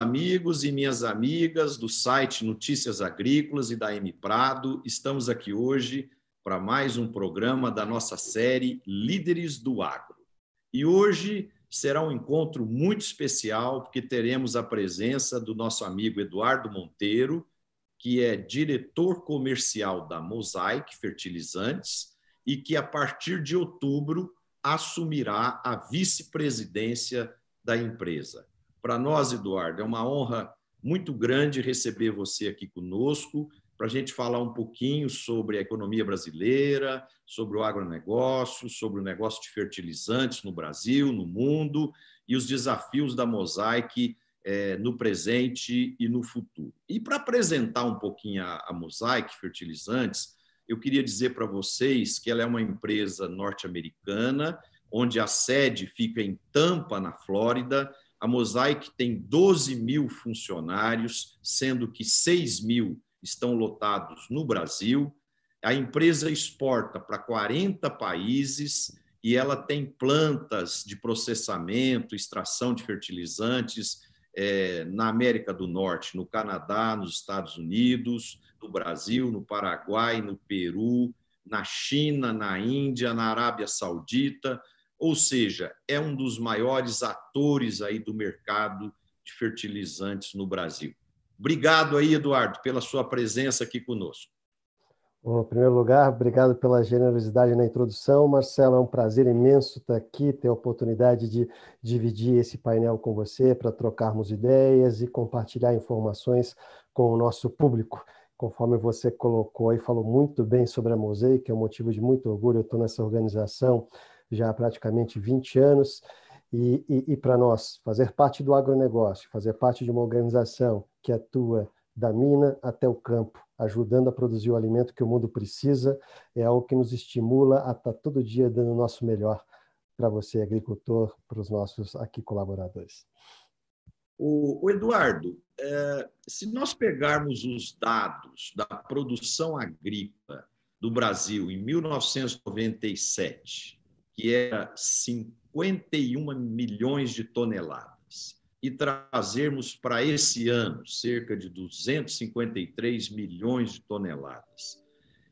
amigos e minhas amigas do site Notícias Agrícolas e da M Prado. Estamos aqui hoje para mais um programa da nossa série Líderes do Agro. E hoje será um encontro muito especial, porque teremos a presença do nosso amigo Eduardo Monteiro, que é diretor comercial da Mosaic Fertilizantes e que, a partir de outubro, assumirá a vice-presidência da empresa. Para nós, Eduardo, é uma honra muito grande receber você aqui conosco para a gente falar um pouquinho sobre a economia brasileira, sobre o agronegócio, sobre o negócio de fertilizantes no Brasil, no mundo e os desafios da Mosaic é, no presente e no futuro. E para apresentar um pouquinho a, a Mosaic Fertilizantes, eu queria dizer para vocês que ela é uma empresa norte-americana, onde a sede fica em Tampa, na Flórida. A Mosaic tem 12 mil funcionários, sendo que 6 mil estão lotados no Brasil. A empresa exporta para 40 países e ela tem plantas de processamento, extração de fertilizantes é, na América do Norte, no Canadá, nos Estados Unidos, no Brasil, no Paraguai, no Peru, na China, na Índia, na Arábia Saudita, ou seja, é um dos maiores atores aí do mercado de fertilizantes no Brasil. Obrigado aí, Eduardo, pela sua presença aqui conosco. Bom, em primeiro lugar, obrigado pela generosidade na introdução. Marcelo, é um prazer imenso estar aqui, ter a oportunidade de dividir esse painel com você para trocarmos ideias e compartilhar informações com o nosso público. Conforme você colocou e falou muito bem sobre a Mosaic, é um motivo de muito orgulho. Eu estou nessa organização já há praticamente 20 anos. E, e, e para nós, fazer parte do agronegócio, fazer parte de uma organização que atua da mina até o campo, ajudando a produzir o alimento que o mundo precisa, é algo que nos estimula a estar tá todo dia dando o nosso melhor para você, agricultor, para os nossos aqui colaboradores. O, o Eduardo, é, se nós pegarmos os dados da produção agrícola do Brasil em 1997, que era 51 milhões de toneladas, e trazermos para esse ano cerca de 253 milhões de toneladas.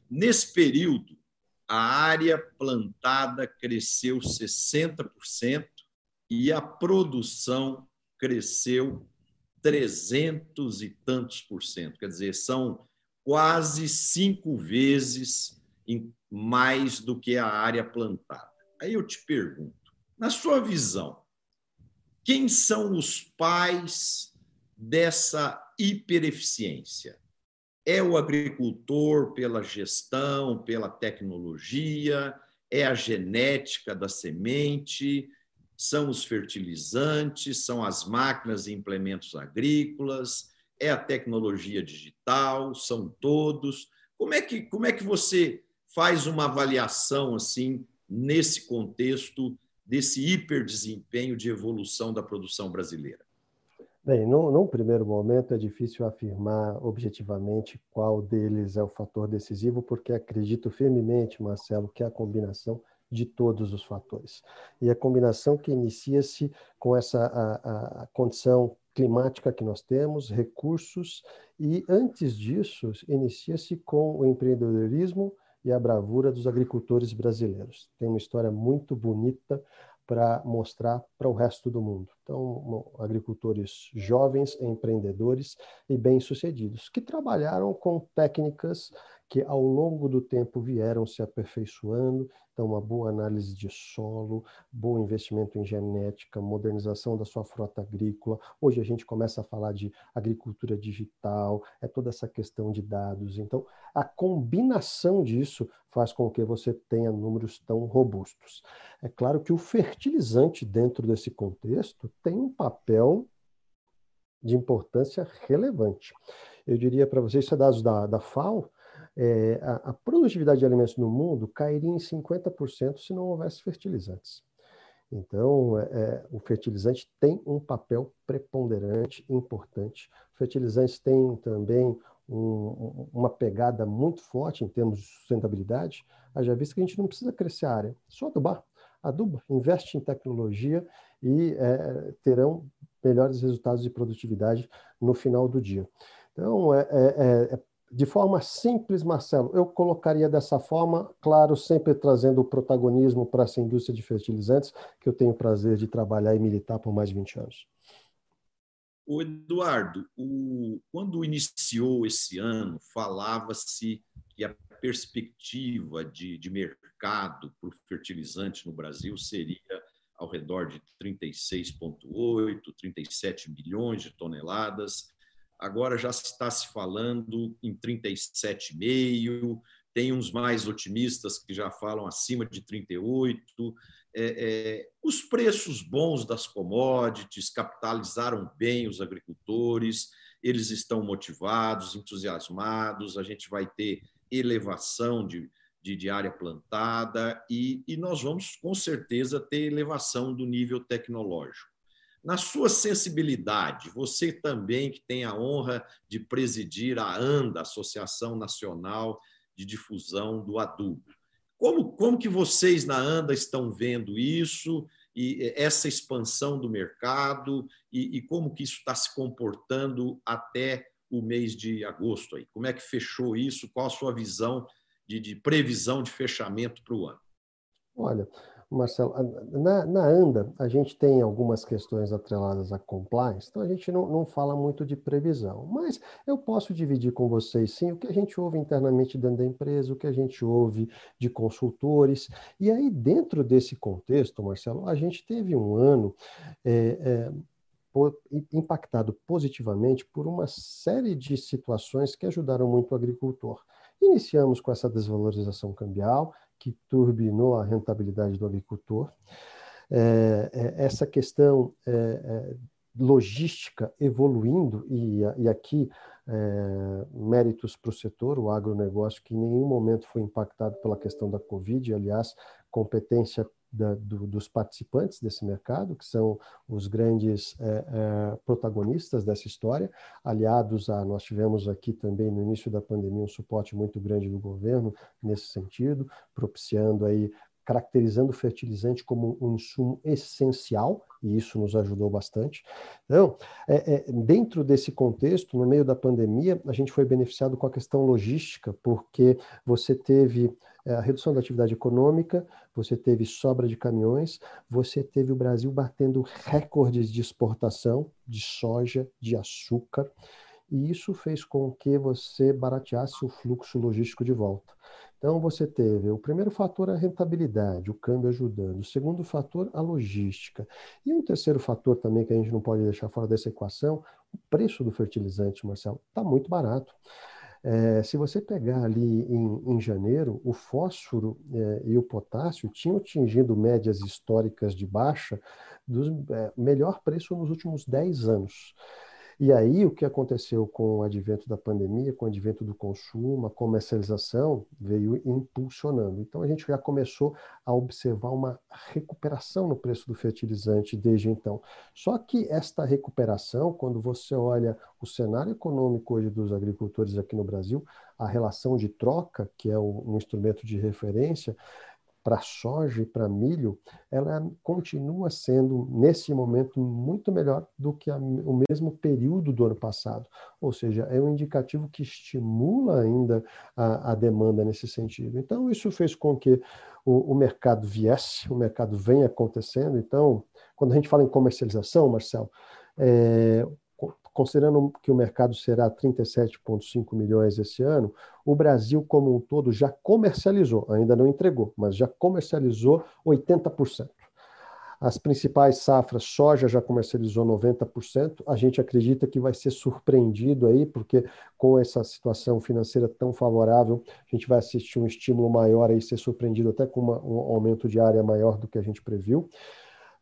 Nesse período, a área plantada cresceu 60% e a produção cresceu 300 e tantos por cento. Quer dizer, são quase cinco vezes mais do que a área plantada. Aí eu te pergunto, na sua visão, quem são os pais dessa hipereficiência? É o agricultor pela gestão, pela tecnologia, é a genética da semente, são os fertilizantes, são as máquinas e implementos agrícolas, é a tecnologia digital, são todos. Como é que, como é que você faz uma avaliação assim nesse contexto desse hiperdesempenho de evolução da produção brasileira? Bem, num, primeiro momento é difícil afirmar objetivamente qual deles é o fator decisivo, porque acredito firmemente, Marcelo, que é a combinação de todos os fatores. E a combinação que inicia-se com essa a, a condição climática que nós temos, recursos, e antes disso, inicia-se com o empreendedorismo e a bravura dos agricultores brasileiros. Tem uma história muito bonita para mostrar para o resto do mundo. Então, agricultores jovens, empreendedores e bem-sucedidos, que trabalharam com técnicas que ao longo do tempo vieram se aperfeiçoando. Então, uma boa análise de solo, bom investimento em genética, modernização da sua frota agrícola. Hoje a gente começa a falar de agricultura digital, é toda essa questão de dados. Então, a combinação disso faz com que você tenha números tão robustos. É claro que o fertilizante dentro desse contexto tem um papel de importância relevante. Eu diria para vocês, isso é dados da, da FAO, é, a, a, produtividade de alimentos no mundo cairia em 50% se não houvesse fertilizantes. Então, é, é, o fertilizante tem um papel preponderante, importante. Fertilizantes têm também um, uma pegada muito forte em termos de sustentabilidade, já visto que a gente não precisa crescer a área, só adubar. Aduba, investe em tecnologia e é, terão melhores resultados de produtividade no final do dia. Então, é, é, é, de forma simples, Marcelo, eu colocaria dessa forma, claro, sempre trazendo o protagonismo para essa indústria de fertilizantes, que eu tenho o prazer de trabalhar e militar por mais de 20 anos. O Eduardo, o, quando iniciou esse ano, falava-se que a perspectiva de, de mercado para o fertilizante no Brasil seria ao redor de 36,8, 37 milhões de toneladas. Agora já está se falando em 37,5, tem uns mais otimistas que já falam acima de 38. É, é, os preços bons das commodities capitalizaram bem os agricultores, eles estão motivados, entusiasmados, a gente vai ter elevação de, de, de área plantada e, e nós vamos, com certeza, ter elevação do nível tecnológico. Na sua sensibilidade, você também que tem a honra de presidir a ANDA, Associação Nacional de Difusão do Adubo. Como, como que vocês na ANDA estão vendo isso e essa expansão do mercado e, e como que isso está se comportando até o mês de agosto? Aí? Como é que fechou isso? Qual a sua visão de, de previsão de fechamento para o ano? Olha, Marcelo, na, na, ANDA, a gente tem algumas questões atreladas à compliance, então a gente não, não fala muito de previsão, mas eu posso dividir com vocês, sim, o que a gente ouve internamente dentro da empresa, o que a gente ouve de consultores, e aí dentro desse contexto, Marcelo, a gente teve um ano é, é, impactado positivamente por uma série de situações que ajudaram muito o agricultor. Iniciamos com essa desvalorização cambial, que turbinou a rentabilidade do agricultor. É, é, essa questão é, é logística evoluindo, e, e aqui é, méritos para o setor, o agronegócio, que em nenhum momento foi impactado pela questão da Covid, aliás, competência da, do, dos participantes desse mercado, que são os grandes é, é, protagonistas dessa história, aliados a, nós tivemos aqui também no início da pandemia um suporte muito grande do governo nesse sentido, propiciando aí caracterizando o fertilizante como um insumo essencial, e isso nos ajudou bastante. Então, é, é, dentro desse contexto, no meio da pandemia, a gente foi beneficiado com a questão logística, porque você teve é, a redução da atividade econômica, você teve sobra de caminhões, você teve o Brasil batendo recordes de exportação de soja, de açúcar, e isso fez com que você barateasse o fluxo logístico de volta. Então, você teve o primeiro fator, a rentabilidade, o câmbio ajudando. O segundo fator, a logística. E um terceiro fator também que a gente não pode deixar fora dessa equação, o preço do fertilizante, Marcelo, está muito barato. É, se você pegar ali em, em janeiro, o fósforo é, e o potássio tinham atingido médias históricas de baixa do é, melhor preço nos últimos 10 anos. E aí, o que aconteceu com o advento da pandemia, com o advento do consumo, a comercialização veio impulsionando. Então, a gente já começou a observar uma recuperação no preço do fertilizante desde então. Só que esta recuperação, quando você olha o cenário econômico hoje dos agricultores aqui no Brasil, a relação de troca, que é um instrumento de referência, para soja e para milho, ela continua sendo, nesse momento, muito melhor do que a, o mesmo período do ano passado. Ou seja, é um indicativo que estimula ainda a, a demanda nesse sentido. Então, isso fez com que o, o mercado viesse, o mercado vem acontecendo. Então, quando a gente fala em comercialização, Marcel, é, considerando que o mercado será 37,5 milhões esse ano, o Brasil como um todo já comercializou, ainda não entregou, mas já comercializou 80%. As principais safras, soja já comercializou 90%. A gente acredita que vai ser surpreendido aí, porque com essa situação financeira tão favorável, a gente vai assistir um estímulo maior aí, ser surpreendido até com uma, um aumento de área maior do que a gente previu.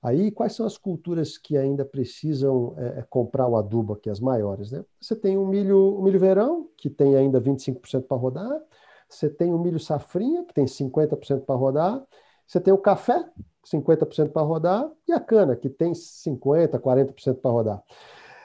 Aí, quais são as culturas que ainda precisam é, é comprar o adubo aqui, as maiores? Né? Você tem o milho, o milho verão, que tem ainda 25% para rodar, você tem o milho safrinha, que tem 50% para rodar, você tem o café, 50% para rodar, e a cana, que tem 50%, 40% para rodar.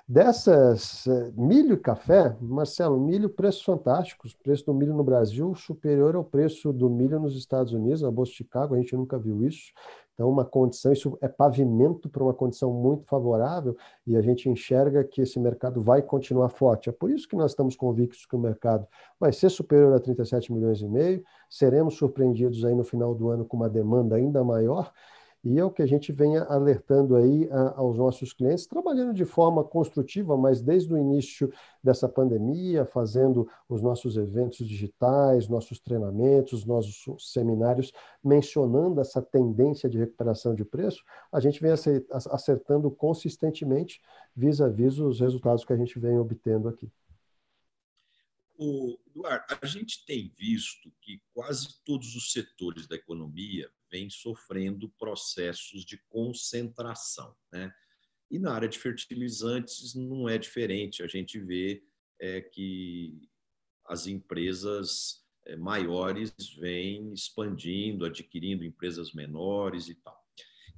Dessas, é, milho e café, Marcelo, milho, preços fantásticos. O preço do milho no Brasil superior ao preço do milho nos Estados Unidos, na Bolsa de Chicago, a gente nunca viu isso. Então, uma condição, isso é pavimento para uma condição muito favorável e a gente enxerga que esse mercado vai continuar forte. É por isso que nós estamos convictos que o mercado vai ser superior a 37 milhões e meio, seremos surpreendidos aí no final do ano com uma demanda ainda maior e é o que a gente vem alertando aí a, aos nossos clientes, trabalhando de forma construtiva, mas desde o início dessa pandemia, fazendo os nossos eventos digitais, nossos treinamentos, nossos seminários, mencionando essa tendência de recuperação de preço, a gente vem acertando consistentemente vis-à-vis -vis os resultados que a gente vem obtendo aqui. O Eduardo, a gente tem visto que quase todos os setores da economia vem sofrendo processos de concentração. Né? E na área de fertilizantes não é diferente. A gente vê é, que as empresas é, maiores vêm expandindo, adquirindo empresas menores e tal.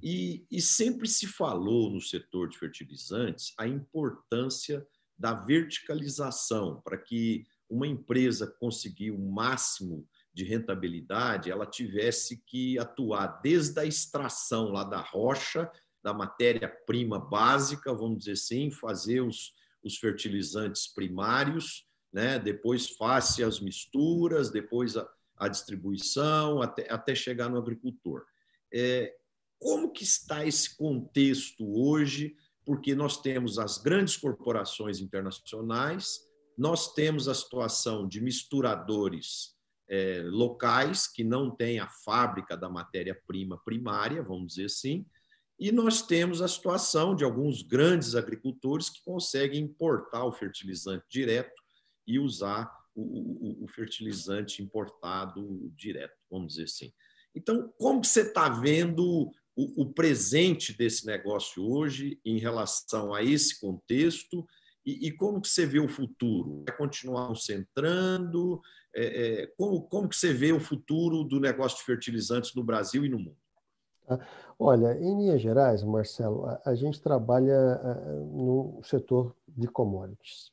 E, e sempre se falou no setor de fertilizantes a importância da verticalização para que uma empresa conseguir o máximo de rentabilidade, ela tivesse que atuar desde a extração lá da rocha, da matéria-prima básica, vamos dizer assim, fazer os, os fertilizantes primários, né? depois face as misturas, depois a, a distribuição, até, até chegar no agricultor. É, como que está esse contexto hoje? Porque nós temos as grandes corporações internacionais, nós temos a situação de misturadores é, locais que não têm a fábrica da matéria-prima primária, vamos dizer assim, e nós temos a situação de alguns grandes agricultores que conseguem importar o fertilizante direto e usar o, o, o fertilizante importado direto, vamos dizer assim. Então, como você está vendo o, o, presente desse negócio hoje em relação a esse contexto e, e como que você vê o futuro? Vai continuar concentrando? É, é, como, como que você vê o futuro do negócio de fertilizantes no Brasil e no mundo? Ah, olha, em linhas gerais, Marcelo, a, a gente trabalha a, no setor de commodities.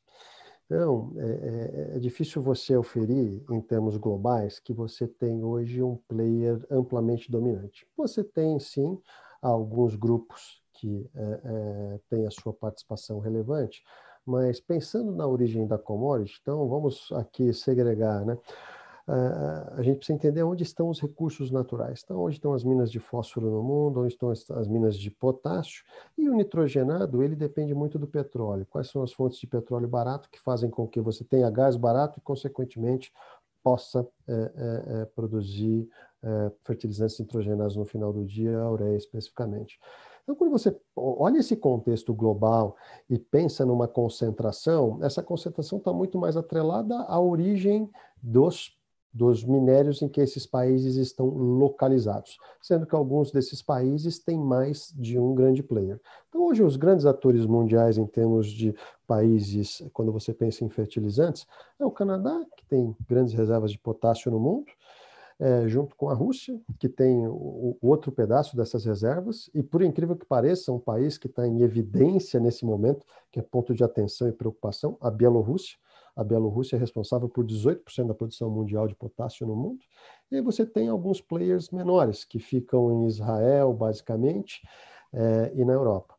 Então, é, é, é, difícil você oferir, em termos globais, que você tem hoje um player amplamente dominante. Você tem, sim, alguns grupos que é, é têm a sua participação relevante, mas pensando na origem da commodity, então vamos aqui segregar, né? a gente precisa entender onde estão os recursos naturais. Então, onde estão as minas de fósforo no mundo, onde estão as minas de potássio. E o nitrogenado, ele depende muito do petróleo. Quais são as fontes de petróleo barato que fazem com que você tenha gás barato e, consequentemente, possa é, é, é, produzir é, fertilizantes nitrogenados no final do dia, a ureia especificamente. Então, quando você olha esse contexto global e pensa numa concentração, essa concentração está muito mais atrelada à origem dos, dos minérios em que esses países estão localizados, sendo que alguns desses países têm mais de um grande player. Então, hoje, os grandes atores mundiais em termos de países, quando você pensa em fertilizantes, é o Canadá, que tem grandes reservas de potássio no mundo, é, junto com a Rússia, que tem o, o, outro pedaço dessas reservas, e por incrível que pareça, um país que está em evidência nesse momento, que é ponto de atenção e preocupação, a Bielorrússia. A Bielorrússia é responsável por 18% da produção mundial de potássio no mundo. E aí você tem alguns players menores, que ficam em Israel, basicamente, é, e na Europa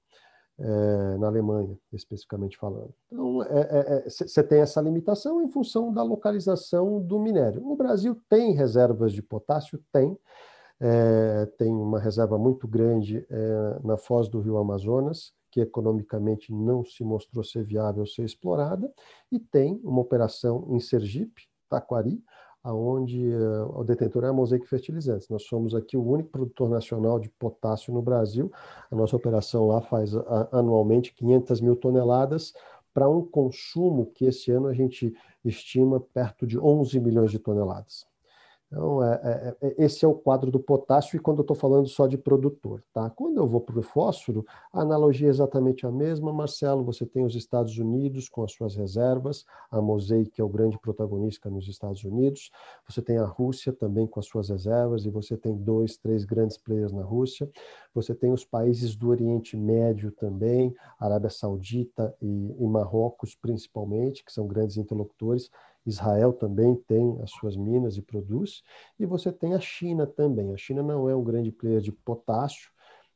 é, na Alemanha, especificamente falando. Então, você é, é, é tem essa limitação em função da localização do minério. O Brasil tem reservas de potássio? Tem. É, tem uma reserva muito grande é, na foz do rio Amazonas, que economicamente não se mostrou ser viável ser explorada, e tem uma operação em Sergipe, Taquari, aonde uh, o detentor é a Mosaic Fertilizantes. Nós somos aqui o único produtor nacional de potássio no Brasil. A nossa operação lá faz anualmente 500 mil toneladas para um consumo que esse ano a gente estima perto de 11 milhões de toneladas. Então, é, é, é, esse é o quadro do potássio, e quando eu estou falando só de produtor. Tá? Quando eu vou para o fósforo, a analogia é exatamente a mesma, Marcelo. Você tem os Estados Unidos com as suas reservas, a Mosaic é o grande protagonista nos Estados Unidos, você tem a Rússia também com as suas reservas, e você tem dois, três grandes players na Rússia. Você tem os países do Oriente Médio também, Arábia Saudita e, e Marrocos principalmente, que são grandes interlocutores Israel também tem as suas minas e produz, e você tem a China também. A China não é um grande player de potássio,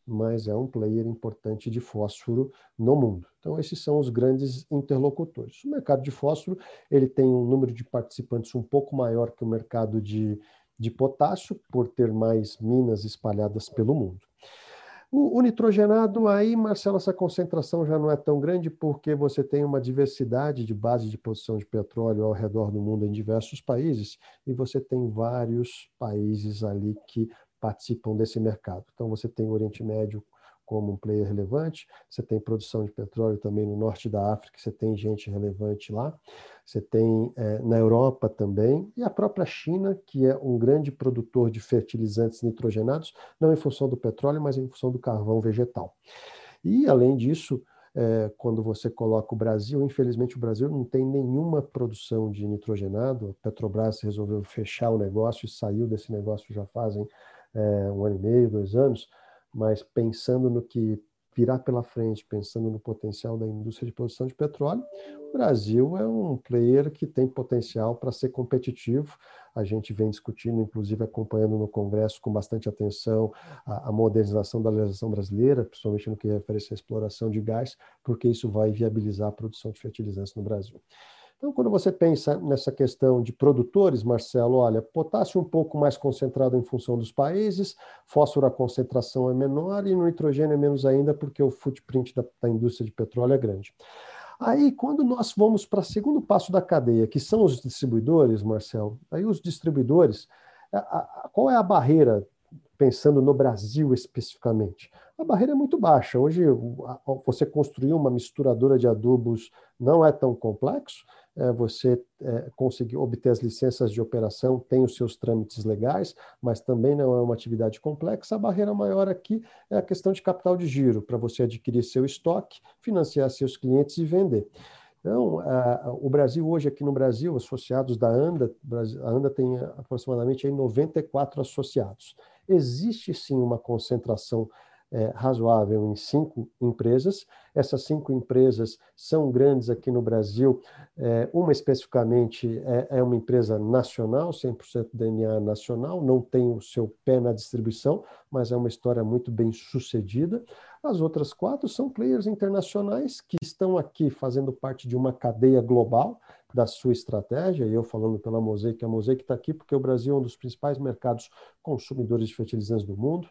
mas é um player importante de fósforo no mundo. Então esses são os grandes interlocutores. O mercado de fósforo ele tem um número de participantes um pouco maior que o mercado de, de potássio, por ter mais minas espalhadas pelo mundo. O, o, nitrogenado, aí, Marcelo, essa concentração já não é tão grande porque você tem uma diversidade de base de produção de petróleo ao redor do mundo em diversos países e você tem vários países ali que participam desse mercado. Então, você tem o Oriente Médio como um player relevante, você tem produção de petróleo também no norte da África, você tem gente relevante lá, você tem é, na Europa também, e a própria China, que é um grande produtor de fertilizantes nitrogenados, não em função do petróleo, mas em função do carvão vegetal. E, além disso, é, quando você coloca o Brasil, infelizmente o Brasil não tem nenhuma produção de nitrogenado, a Petrobras resolveu fechar o negócio e saiu desse negócio já fazem é, um ano e meio, dois anos, mas pensando no que virá pela frente, pensando no potencial da indústria de produção de petróleo, o Brasil é um player que tem potencial para ser competitivo. A gente vem discutindo, inclusive acompanhando no Congresso com bastante atenção a, a modernização da legislação brasileira, principalmente no que refere à exploração de gás, porque isso vai viabilizar a produção de fertilizantes no Brasil. Então, quando você pensa nessa questão de produtores, Marcelo, olha, potássio um pouco mais concentrado em função dos países, fósforo a concentração é menor e no nitrogênio é menos ainda porque o footprint da, da indústria de petróleo é grande. Aí, quando nós vamos para o segundo passo da cadeia, que são os distribuidores, Marcelo, aí os distribuidores, a, a, qual é a barreira, pensando no Brasil especificamente? A barreira é muito baixa. Hoje, você construir uma misturadora de adubos não é tão complexo, é, você é, conseguir obter as licenças de operação, tem os seus trâmites legais, mas também não é uma atividade complexa. A barreira maior aqui é a questão de capital de giro, para você adquirir seu estoque, financiar seus clientes e vender. Então, o Brasil, hoje aqui no Brasil, associados da ANDA, a ANDA tem aproximadamente aí 94 associados. Existe sim uma concentração é, razoável em cinco empresas. Essas cinco empresas são grandes aqui no Brasil. É, uma especificamente é, é, uma empresa nacional, 100% DNA nacional, não tem o seu pé na distribuição, mas é uma história muito bem sucedida. As outras quatro são players internacionais que estão aqui fazendo parte de uma cadeia global da sua estratégia, e eu falando pela Mosaic, a Mosaic está aqui porque o Brasil é um dos principais mercados consumidores de fertilizantes do mundo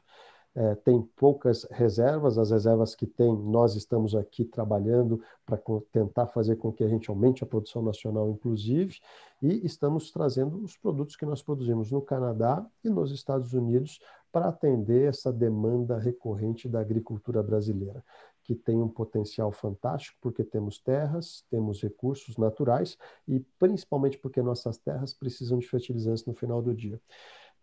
é, tem poucas reservas, as reservas que tem, nós estamos aqui trabalhando para tentar fazer com que a gente aumente a produção nacional, inclusive, e estamos trazendo os produtos que nós produzimos no Canadá e nos Estados Unidos para atender essa demanda recorrente da agricultura brasileira, que tem um potencial fantástico, porque temos terras, temos recursos naturais e principalmente porque nossas terras precisam de fertilizantes no final do dia.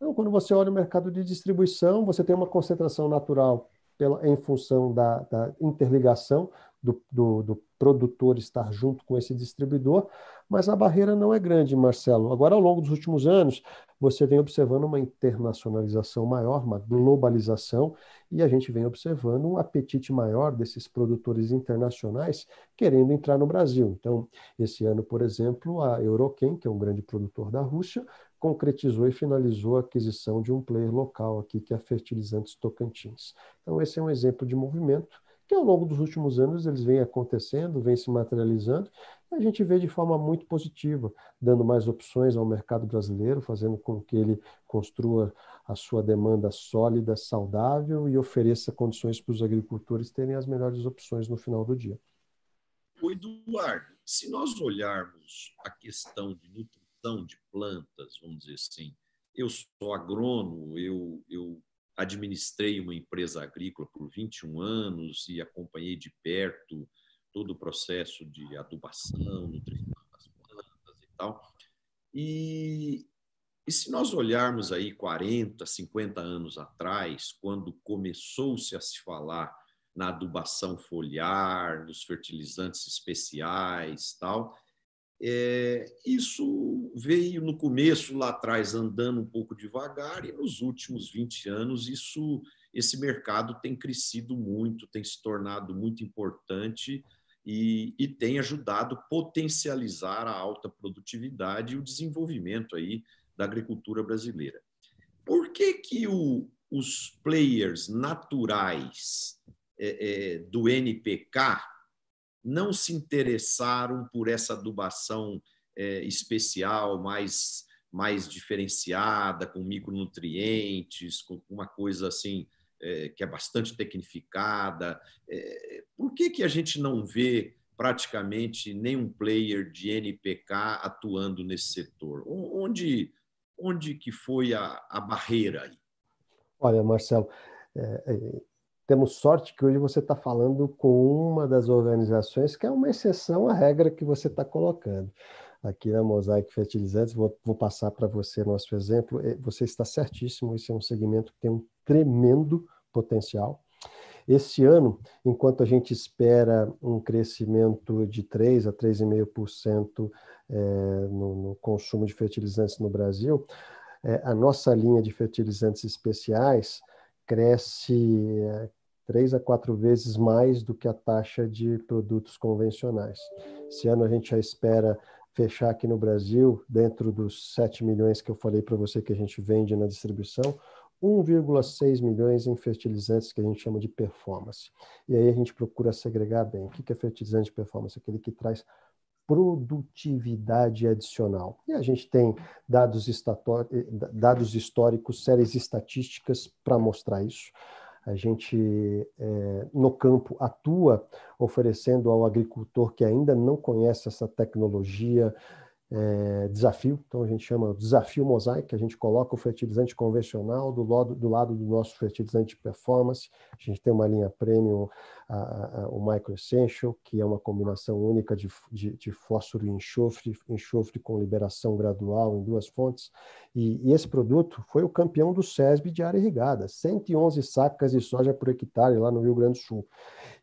Então, quando você olha o mercado de distribuição, você tem uma concentração natural pela, em função da, da interligação do, do, do, produtor estar junto com esse distribuidor, mas a barreira não é grande, Marcelo. Agora, ao longo dos últimos anos, você vem observando uma internacionalização maior, uma globalização, e a gente vem observando um apetite maior desses produtores internacionais querendo entrar no Brasil. Então, esse ano, por exemplo, a Euroquem, que é um grande produtor da Rússia, concretizou e finalizou a aquisição de um player local aqui, que é a Fertilizantes Tocantins. Então, esse é um exemplo de movimento que ao longo dos últimos anos eles vêm acontecendo, vêm se materializando, e a gente vê de forma muito positiva, dando mais opções ao mercado brasileiro, fazendo com que ele construa a sua demanda sólida, saudável e ofereça condições para os agricultores terem as melhores opções no final do dia. O Eduardo, se nós olharmos a questão de gestão de plantas, vamos dizer assim. Eu sou agrônomo, eu, eu administrei uma empresa agrícola por 21 anos e acompanhei de perto todo o processo de adubação, nutrição das plantas e tal. E, e se nós olharmos aí 40, 50 anos atrás, quando começou-se a se falar na adubação foliar, nos fertilizantes especiais, tal, é, isso veio no começo, lá atrás, andando um pouco devagar, e nos últimos 20 anos, isso, esse mercado tem crescido muito, tem se tornado muito importante, e, e tem ajudado a potencializar a alta produtividade e o desenvolvimento aí da agricultura brasileira. Por que, que o, os players naturais é, é, do NPK não se interessaram por essa adubação é, especial, mais, mais diferenciada, com micronutrientes, com uma coisa assim é, que é bastante tecnificada. É, por que, que a gente não vê praticamente nenhum player de NPK atuando nesse setor? Onde, onde que foi a, a barreira aí? Olha, Marcelo, é, é, temos sorte que hoje você está falando com uma das organizações que é uma exceção à regra que você está colocando. Aqui na Mosaic Fertilizantes, vou, vou passar para você nosso exemplo. É, você está certíssimo, esse é um segmento que tem um tremendo potencial. Esse ano, enquanto a gente espera um crescimento de 3 a 3,5% é, no, consumo de fertilizantes no Brasil, é, a nossa linha de fertilizantes especiais cresce três a quatro vezes mais do que a taxa de produtos convencionais. Esse ano a gente já espera fechar aqui no Brasil, dentro dos 7 milhões que eu falei para você que a gente vende na distribuição, 1,6 milhões em fertilizantes que a gente chama de performance. E aí a gente procura segregar bem. O que é fertilizante de performance? Aquele que traz produtividade adicional. E a gente tem dados, dados históricos, séries estatísticas para mostrar isso. A gente, é, no campo, atua oferecendo ao agricultor que ainda não conhece essa tecnologia, é, desafio, então a gente chama desafio mosaico, a gente coloca o fertilizante convencional do lado, do lado do nosso fertilizante performance, a gente tem uma linha premium, a, a, o Micro Essential, que é uma combinação única de, de, de, fósforo e enxofre, enxofre com liberação gradual em duas fontes, e, e, esse produto foi o campeão do SESB de área irrigada, 111 sacas de soja por hectare lá no Rio Grande do Sul.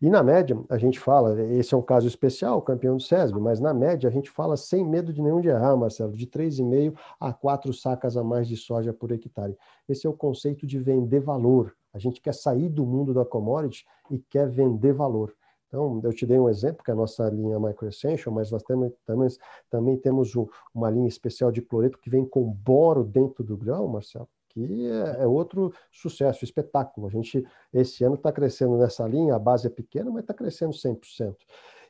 E na média, a gente fala, esse é um caso especial, campeão do SESB, mas na média a gente fala sem medo de nenhum de errar, Marcelo, de 3,5 a 4 sacas a mais de soja por hectare. Esse é o conceito de vender valor. A gente quer sair do mundo da commodity e quer vender valor. Então, eu te dei um exemplo, que é a nossa linha Micro Essential, mas nós temos, também, também temos uma linha especial de cloreto que vem com boro dentro do grão, Marcelo, que é, é outro sucesso, espetáculo. A gente, esse ano, está crescendo nessa linha, a base é pequena, mas está crescendo 100%.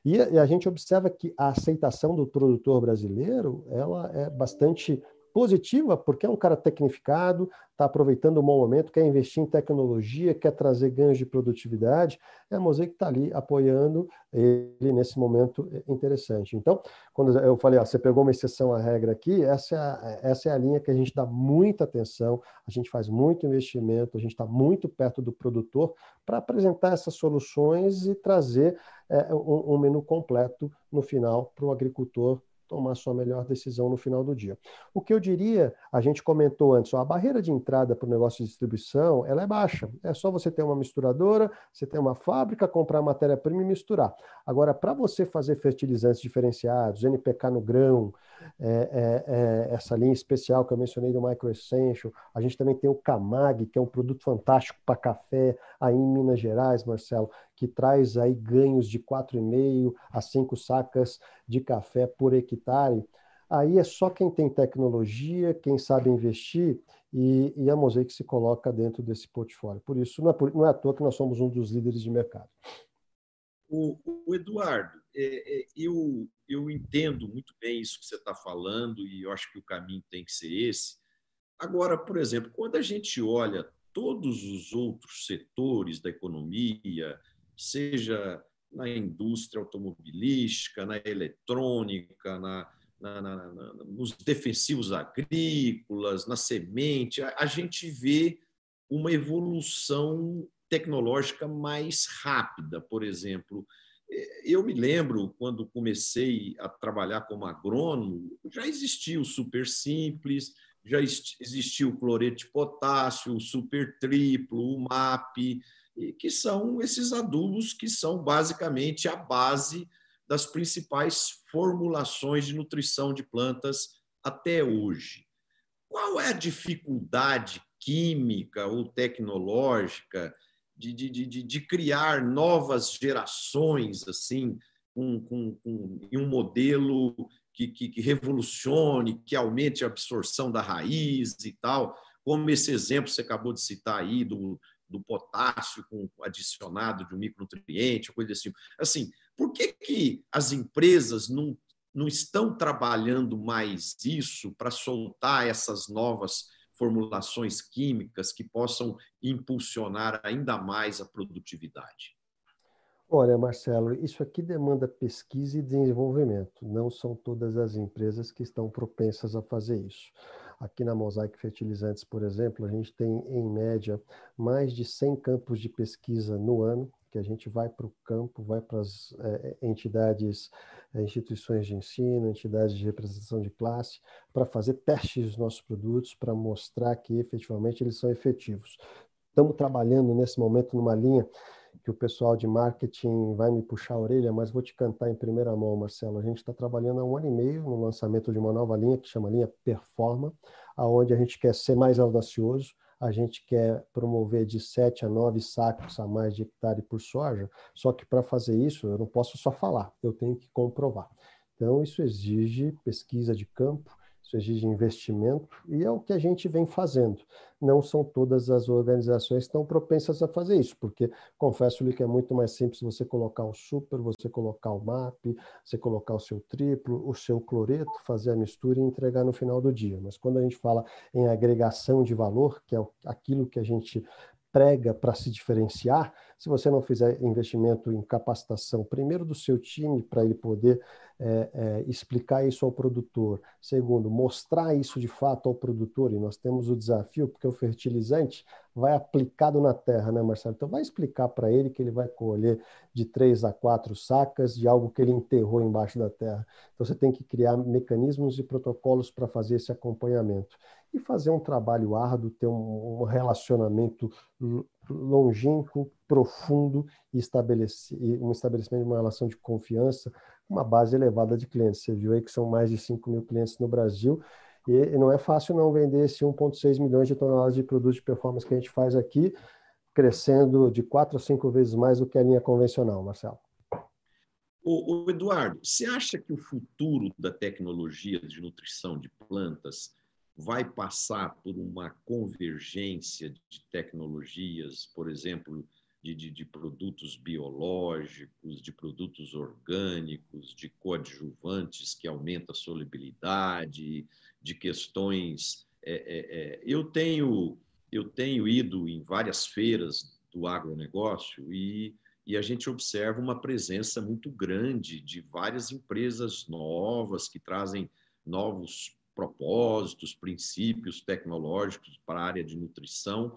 E, a gente observa que a aceitação do produtor brasileiro, ela é bastante positiva, porque é um cara tecnificado, está aproveitando o bom momento, quer investir em tecnologia, quer trazer ganhos de produtividade. É a Mosaic está ali apoiando ele nesse momento interessante. Então, quando eu falei, ó, você pegou uma exceção à regra aqui, essa é a, essa é a linha que a gente dá muita atenção, a gente faz muito investimento, a gente está muito perto do produtor para apresentar essas soluções e trazer é, um, um menu completo no final para o agricultor tomar sua melhor decisão no final do dia. O que eu diria, a gente comentou antes, ó, a barreira de entrada para o negócio de distribuição ela é baixa. É só você ter uma misturadora, você ter uma fábrica, comprar matéria-prima e misturar. Agora, para você fazer fertilizantes diferenciados, NPK no grão, é, é, é, essa linha especial que eu mencionei do Micro Essential, a gente também tem o Camag, que é um produto fantástico para café, aí em Minas Gerais, Marcelo, que traz aí ganhos de 4,5 a 5 sacas de café por hectare. Aí é só quem tem tecnologia, quem sabe investir, e, e a Mosaic se coloca dentro desse portfólio. Por isso, não é, por, não é à toa que nós somos um dos líderes de mercado. O, o Eduardo, é, é, eu, eu entendo muito bem isso que você está falando e eu acho que o caminho tem que ser esse. Agora, por exemplo, quando a gente olha todos os outros setores da economia, seja na indústria automobilística, na eletrônica, na, na, na, nos defensivos agrícolas, na semente, a, a gente vê uma evolução tecnológica mais rápida. Por exemplo, eu me lembro quando comecei a trabalhar como agrônomo, já existia o super simples, já existia o cloreto de potássio, o super triplo, o MAP, que são esses adubos que são basicamente a base das principais formulações de nutrição de plantas até hoje. Qual é a dificuldade química ou tecnológica de, de, de, de criar novas gerações assim com, com, com um modelo que, que, que revolucione, que aumente a absorção da raiz e tal, como esse exemplo que você acabou de citar aí do, do potássio com adicionado de um micronutriente, coisa assim. Assim, por que, que as empresas não, não estão trabalhando mais isso para soltar essas novas formulações químicas que possam impulsionar ainda mais a produtividade? Olha, Marcelo, isso aqui demanda pesquisa e desenvolvimento. Não são todas as empresas que estão propensas a fazer isso. Aqui na Mosaic Fertilizantes, por exemplo, a gente tem, em média, mais de 100 campos de pesquisa no ano, que a gente vai para o campo, vai para as é, entidades, é, instituições de ensino, entidades de representação de classe, para fazer testes dos nossos produtos, para mostrar que efetivamente eles são efetivos. Estamos trabalhando nesse momento numa linha que o pessoal de marketing vai me puxar a orelha, mas vou te cantar em primeira mão, Marcelo. A gente está trabalhando há um ano e meio no lançamento de uma nova linha que chama linha Performa, aonde a gente quer ser mais audacioso, a gente quer promover de 7 a 9 sacos a mais de hectare por soja, só que para fazer isso eu não posso só falar, eu tenho que comprovar. Então, isso exige pesquisa de campo, isso exige investimento e é o que a gente vem fazendo. Não são todas as organizações estão propensas a fazer isso, porque confesso-lhe que é muito mais simples você colocar o super, você colocar o MAP, você colocar o seu triplo, o seu cloreto, fazer a mistura e entregar no final do dia. Mas quando a gente fala em agregação de valor, que é aquilo que a gente prega para se diferenciar, se você não fizer investimento em capacitação, primeiro do seu time, para ele poder é, é, explicar isso ao produtor, segundo, mostrar isso de fato ao produtor, e nós temos o desafio, porque o fertilizante vai aplicado na terra, né, Marcelo? Então, vai explicar para ele que ele vai colher de três a quatro sacas de algo que ele enterrou embaixo da terra. Então, você tem que criar mecanismos e protocolos para fazer esse acompanhamento e fazer um trabalho árduo, ter um, um relacionamento longínquo, profundo e um estabelecimento de uma relação de confiança, uma base elevada de clientes. Você viu aí que são mais de 5 mil clientes no Brasil e não é fácil não vender esse 1,6 milhões de toneladas de produtos de performance que a gente faz aqui, crescendo de quatro a cinco vezes mais do que a linha convencional, Marcelo. O, Eduardo, você acha que o futuro da tecnologia de nutrição de plantas vai passar por uma convergência de tecnologias, por exemplo, de, de, de, produtos biológicos, de produtos orgânicos, de coadjuvantes que aumentam a solubilidade, de questões. É, é, é, eu, tenho, eu tenho ido em várias feiras do agronegócio e, e a gente observa uma presença muito grande de várias empresas novas que trazem novos propósitos, princípios tecnológicos para a área de nutrição.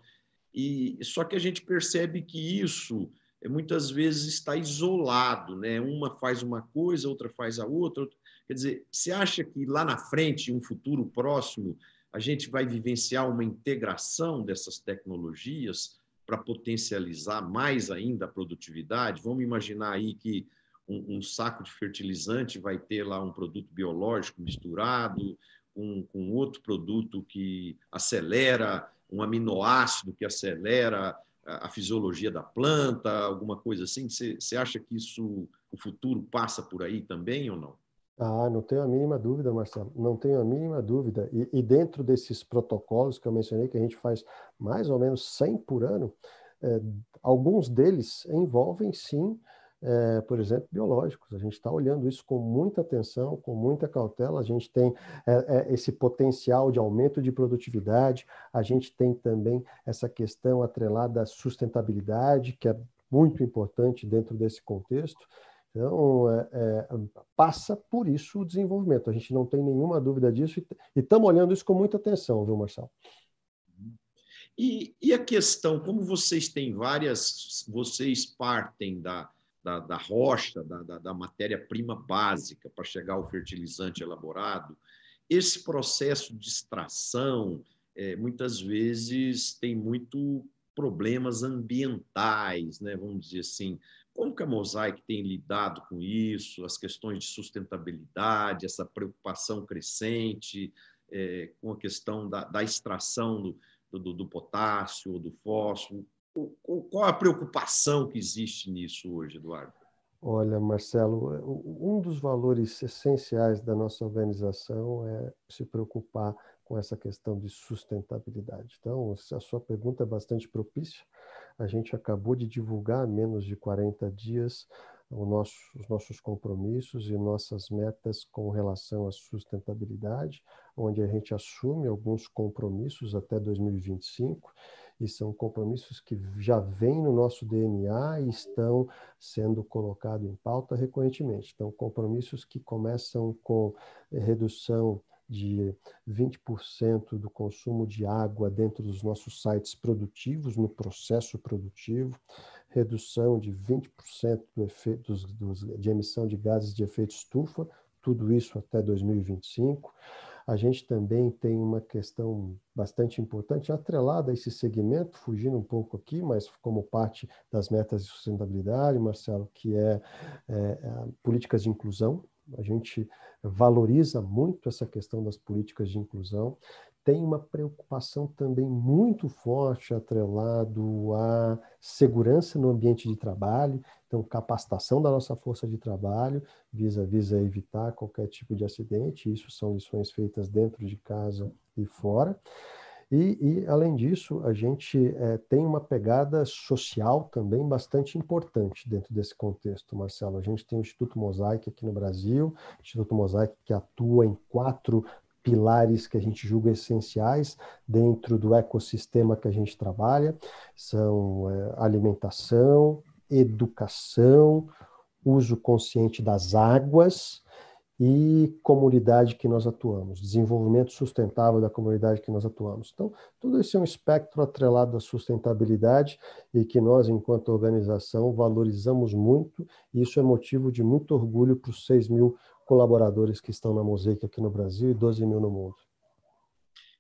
E só que a gente percebe que isso eh, muitas vezes está isolado, né? Uma faz uma coisa, outra faz a outra. Quer dizer, você acha que lá na frente, em um futuro próximo, a gente vai vivenciar uma integração dessas tecnologias para potencializar mais ainda a produtividade? Vamos imaginar aí que um, um, saco de fertilizante vai ter lá um produto biológico misturado, com, com outro produto que acelera, um aminoácido que acelera a, a fisiologia da planta, alguma coisa assim? Você, acha que isso, o futuro passa por aí também ou não? Ah, não tenho a mínima dúvida, Marcelo, não tenho a mínima dúvida. E, e, dentro desses protocolos que eu mencionei, que a gente faz mais ou menos 100 por ano, é, alguns deles envolvem sim é, por exemplo, biológicos. A gente está olhando isso com muita atenção, com muita cautela. A gente tem é, é, esse potencial de aumento de produtividade, a gente tem também essa questão atrelada à sustentabilidade, que é muito importante dentro desse contexto. Então, passa por isso o desenvolvimento. A gente não tem nenhuma dúvida disso e estamos olhando isso com muita atenção, viu, Marcelo? E, e, a questão, como vocês têm várias, vocês partem da, da, da rocha, da, da, da matéria-prima básica para chegar ao fertilizante elaborado, esse processo de extração é, muitas vezes tem muito problemas ambientais, né? vamos dizer assim. Como que a Mosaic tem lidado com isso, as questões de sustentabilidade, essa preocupação crescente é, com a questão da, da extração do, do, do potássio, do fósforo? Qual a preocupação que existe nisso hoje, Eduardo? Olha, Marcelo, um dos valores essenciais da nossa organização é se preocupar com essa questão de sustentabilidade. Então, a sua pergunta é bastante propícia. A gente acabou de divulgar, há menos de 40 dias, nosso, os nossos compromissos e nossas metas com relação à sustentabilidade, onde a gente assume alguns compromissos até 2025 e são compromissos que já vêm no nosso DNA e estão sendo colocados em pauta recorrentemente. Então, compromissos que começam com redução de 20% do consumo de água dentro dos nossos sites produtivos, no processo produtivo, redução de 20% do efeito, dos, dos, de emissão de gases de efeito estufa, tudo isso até 2025 a gente também tem uma questão bastante importante atrelada a esse segmento, fugindo um pouco aqui, mas como parte das metas de sustentabilidade, Marcelo, que é, é, políticas de inclusão. A gente valoriza muito essa questão das políticas de inclusão tem uma preocupação também muito forte atrelado à segurança no ambiente de trabalho, então capacitação da nossa força de trabalho, visa visa evitar qualquer tipo de acidente, isso são lições feitas dentro de casa e fora. E, e além disso, a gente é, tem uma pegada social também bastante importante dentro desse contexto, Marcelo. A gente tem o Instituto Mosaic aqui no Brasil, Instituto Mosaic que atua em quatro pilares que a gente julga essenciais dentro do ecossistema que a gente trabalha são é, alimentação, educação, uso consciente das águas e comunidade que nós atuamos, desenvolvimento sustentável da comunidade que nós atuamos. Então, tudo isso é um espectro atrelado à sustentabilidade e que nós, enquanto organização, valorizamos muito, e isso é motivo de muito orgulho para os 6 mil colaboradores que estão na Mosaic aqui no Brasil e 12 mil no mundo.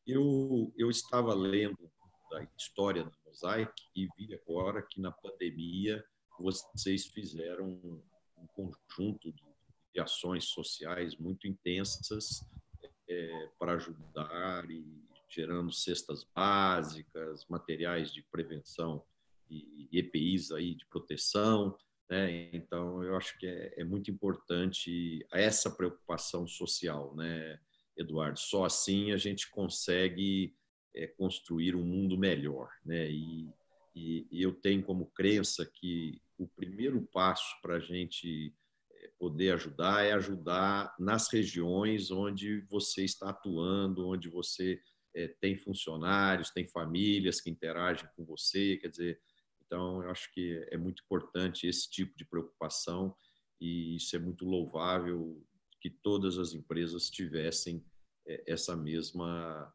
Eu, eu estava lendo a história da Mosaic e vi agora que na pandemia vocês fizeram um conjunto de ações sociais muito intensas é, para ajudar e gerando cestas básicas, materiais de prevenção e EPIs aí de proteção. Né? Então, eu acho que é, é, muito importante essa preocupação social, né, Eduardo? Só assim a gente consegue é, construir um mundo melhor. Né? E, e, e, eu tenho como crença que o primeiro passo para a gente é, poder ajudar é ajudar nas regiões onde você está atuando, onde você é, tem funcionários, tem famílias que interagem com você, quer dizer, então, eu acho que é muito importante esse tipo de preocupação e isso é muito louvável que todas as empresas tivessem é, essa mesma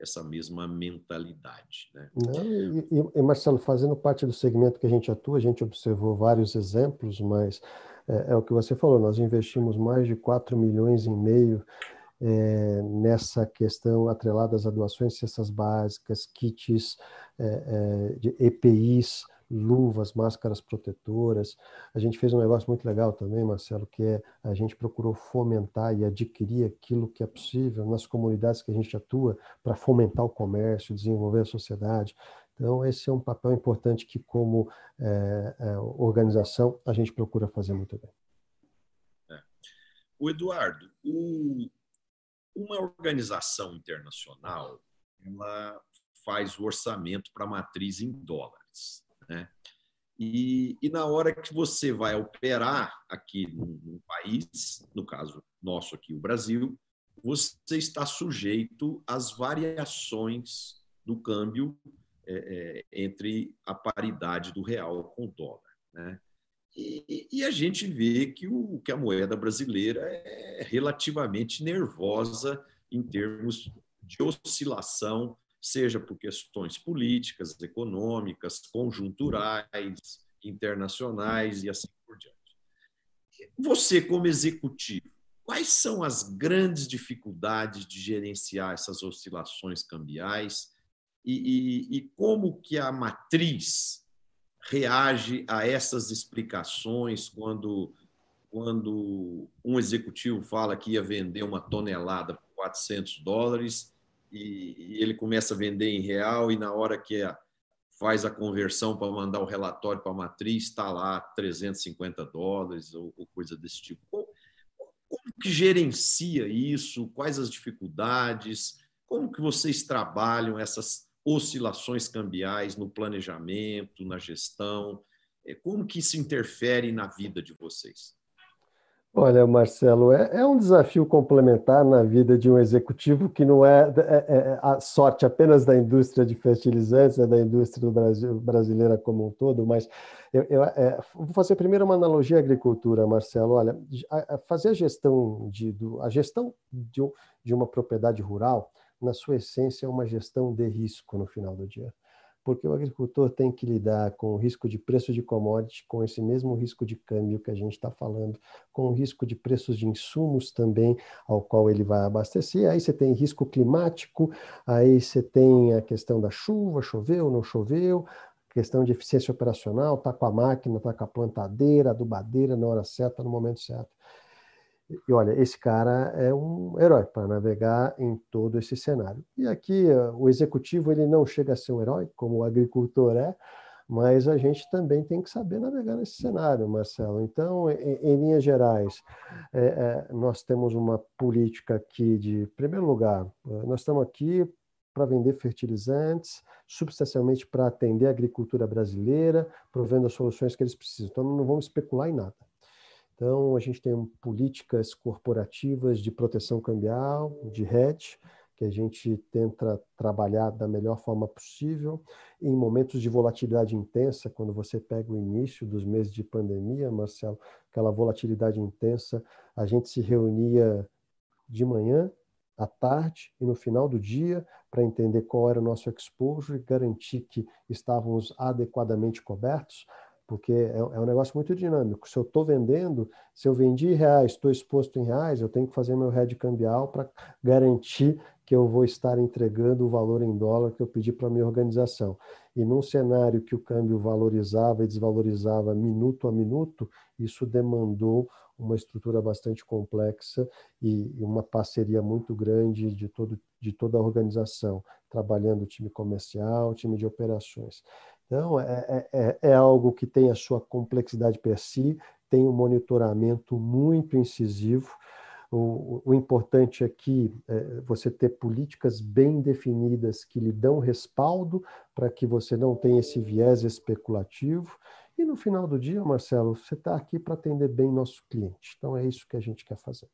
essa mesma mentalidade. Né? e, e, Marcelo, fazendo parte do segmento que a gente atua, a gente observou vários exemplos, mas é, é o que você falou, nós investimos mais de 4 milhões e meio é, nessa questão atrelada às doações cestas básicas, kits é, é, de EPIs, luvas, máscaras protetoras. A gente fez um negócio muito legal também, Marcelo, que é a gente procurou fomentar e adquirir aquilo que é possível nas comunidades que a gente atua para fomentar o comércio, desenvolver a sociedade. Então, esse é um papel importante que, como é, é, organização, a gente procura fazer muito bem. É. O Eduardo, o, uma organização internacional, ela faz o orçamento para a matriz em dólares. Né? E, e, na hora que você vai operar aqui no, país, no caso nosso aqui, o Brasil, você está sujeito às variações do câmbio é, é, entre a paridade do real com o dólar. Né? E, e, a gente vê que, o, que a moeda brasileira é relativamente nervosa em termos de oscilação seja por questões políticas, econômicas, conjunturais, internacionais e assim por diante. Você, como executivo, quais são as grandes dificuldades de gerenciar essas oscilações cambiais e, e, e como que a matriz reage a essas explicações quando quando um executivo fala que ia vender uma tonelada por 400 dólares e, e ele começa a vender em real e na hora que faz a conversão para mandar o relatório para a matriz, está lá 350 dólares ou, ou coisa desse tipo. Como, como, que gerencia isso? Quais as dificuldades? Como que vocês trabalham essas oscilações cambiais no planejamento, na gestão? É, como que isso interfere na vida de vocês? Olha, Marcelo, é, é, um desafio complementar na vida de um executivo que não é, é, é a sorte apenas da indústria de fertilizantes, é da indústria Brasil, brasileira como um todo, mas eu, eu é, vou fazer primeiro uma analogia à agricultura, Marcelo. Olha, a, a fazer a gestão de, do, a gestão de, de uma propriedade rural, na sua essência, é uma gestão de risco no final do dia porque o agricultor tem que lidar com o risco de preço de commodity, com esse mesmo risco de câmbio que a gente está falando, com o risco de preços de insumos também, ao qual ele vai abastecer. Aí você tem risco climático, aí você tem a questão da chuva, choveu, não choveu, questão de eficiência operacional, está com a máquina, está com a plantadeira, adubadeira na hora certa, no momento certo. E olha, esse cara é um herói para navegar em todo esse cenário. E aqui eh, o executivo ele não chega a ser um herói, como o agricultor é, mas a gente também tem que saber navegar nesse cenário, Marcelo. Então, em, em linhas gerais, é, é, nós temos uma política aqui de, em primeiro lugar, nós estamos aqui para vender fertilizantes, substancialmente para atender a agricultura brasileira, provendo as soluções que eles precisam. Então, não vamos especular em nada. Então, a gente tem políticas corporativas de proteção cambial, de hedge, que a gente tenta trabalhar da melhor forma possível. Em momentos de volatilidade intensa, quando você pega o início dos meses de pandemia, Marcelo, aquela volatilidade intensa, a gente se reunia de manhã, à tarde e no final do dia para entender qual era o nosso exposure e garantir que estávamos adequadamente cobertos porque é, é, um negócio muito dinâmico. Se eu estou vendendo, se eu vendi reais, estou exposto em reais, eu tenho que fazer meu hedge cambial para garantir que eu vou estar entregando o valor em dólar que eu pedi para a minha organização. E num cenário que o câmbio valorizava e desvalorizava minuto a minuto, isso demandou uma estrutura bastante complexa e uma parceria muito grande de, todo, de toda a organização, trabalhando o time comercial, time de operações. Então, é, é, é, é algo que tem a sua complexidade per si, tem um monitoramento muito incisivo. O, o importante aqui é você ter políticas bem definidas que lhe dão respaldo para que você não tenha esse viés especulativo. E no final do dia, Marcelo, você está aqui para atender bem nosso cliente. Então, é isso que a gente quer fazer.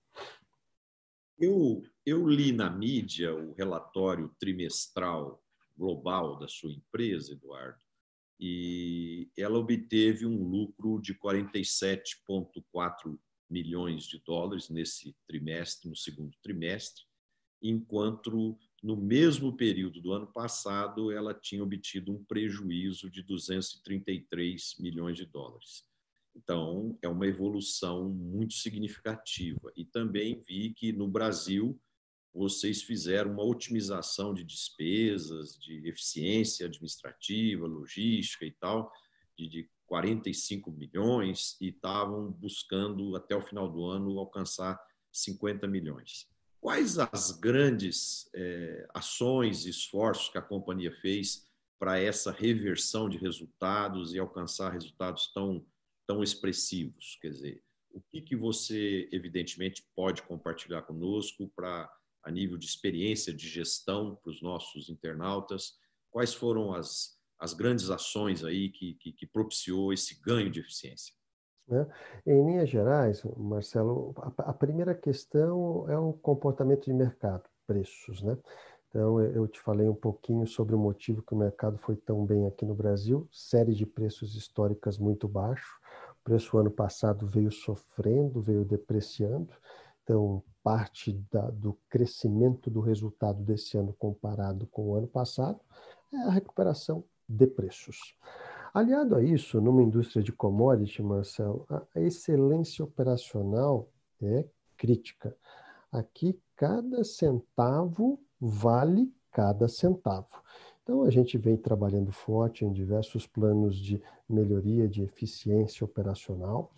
Eu, eu li na mídia o relatório trimestral global da sua empresa, Eduardo, e ela obteve um lucro de 47,4 milhões de dólares nesse trimestre, no segundo trimestre, enquanto no mesmo período do ano passado ela tinha obtido um prejuízo de 233 milhões de dólares. Então, é uma evolução muito significativa. E também vi que no Brasil vocês fizeram uma otimização de despesas, de eficiência administrativa, logística e tal, de, de 45 milhões e estavam buscando até o final do ano alcançar 50 milhões. Quais as grandes é, ações e esforços que a companhia fez para essa reversão de resultados e alcançar resultados tão, tão expressivos? Quer dizer, o que, que você, evidentemente, pode compartilhar conosco para a nível de experiência de gestão para os nossos internautas? Quais foram as, as grandes ações aí que, que, que propiciou esse ganho de eficiência? Né? Em linhas gerais, Marcelo, a, a, primeira questão é o comportamento de mercado, preços, né? Então, eu te falei um pouquinho sobre o motivo que o mercado foi tão bem aqui no Brasil, série de preços históricas muito baixo. O preço ano passado veio sofrendo, veio depreciando. Então, parte da, do crescimento do resultado desse ano comparado com o ano passado é a recuperação de preços. Aliado a isso, numa indústria de commodity, Marcelo, a excelência operacional é crítica. Aqui, cada centavo vale cada centavo. Então, a gente vem trabalhando forte em diversos planos de melhoria de eficiência operacional.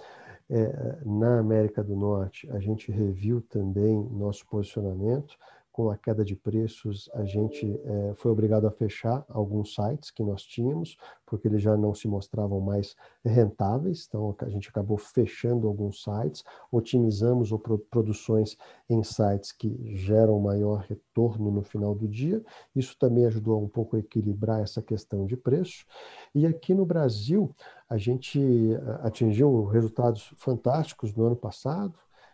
É, na América do Norte, a gente reviu também nosso posicionamento, com a queda de preços, a gente é, foi obrigado a fechar alguns sites que nós tínhamos, porque eles já não se mostravam mais rentáveis. Então, a gente acabou fechando alguns sites, otimizamos produções em sites que geram maior retorno no final do dia. Isso também ajudou um pouco a equilibrar essa questão de preço. E aqui no Brasil, a gente atingiu resultados fantásticos no ano passado.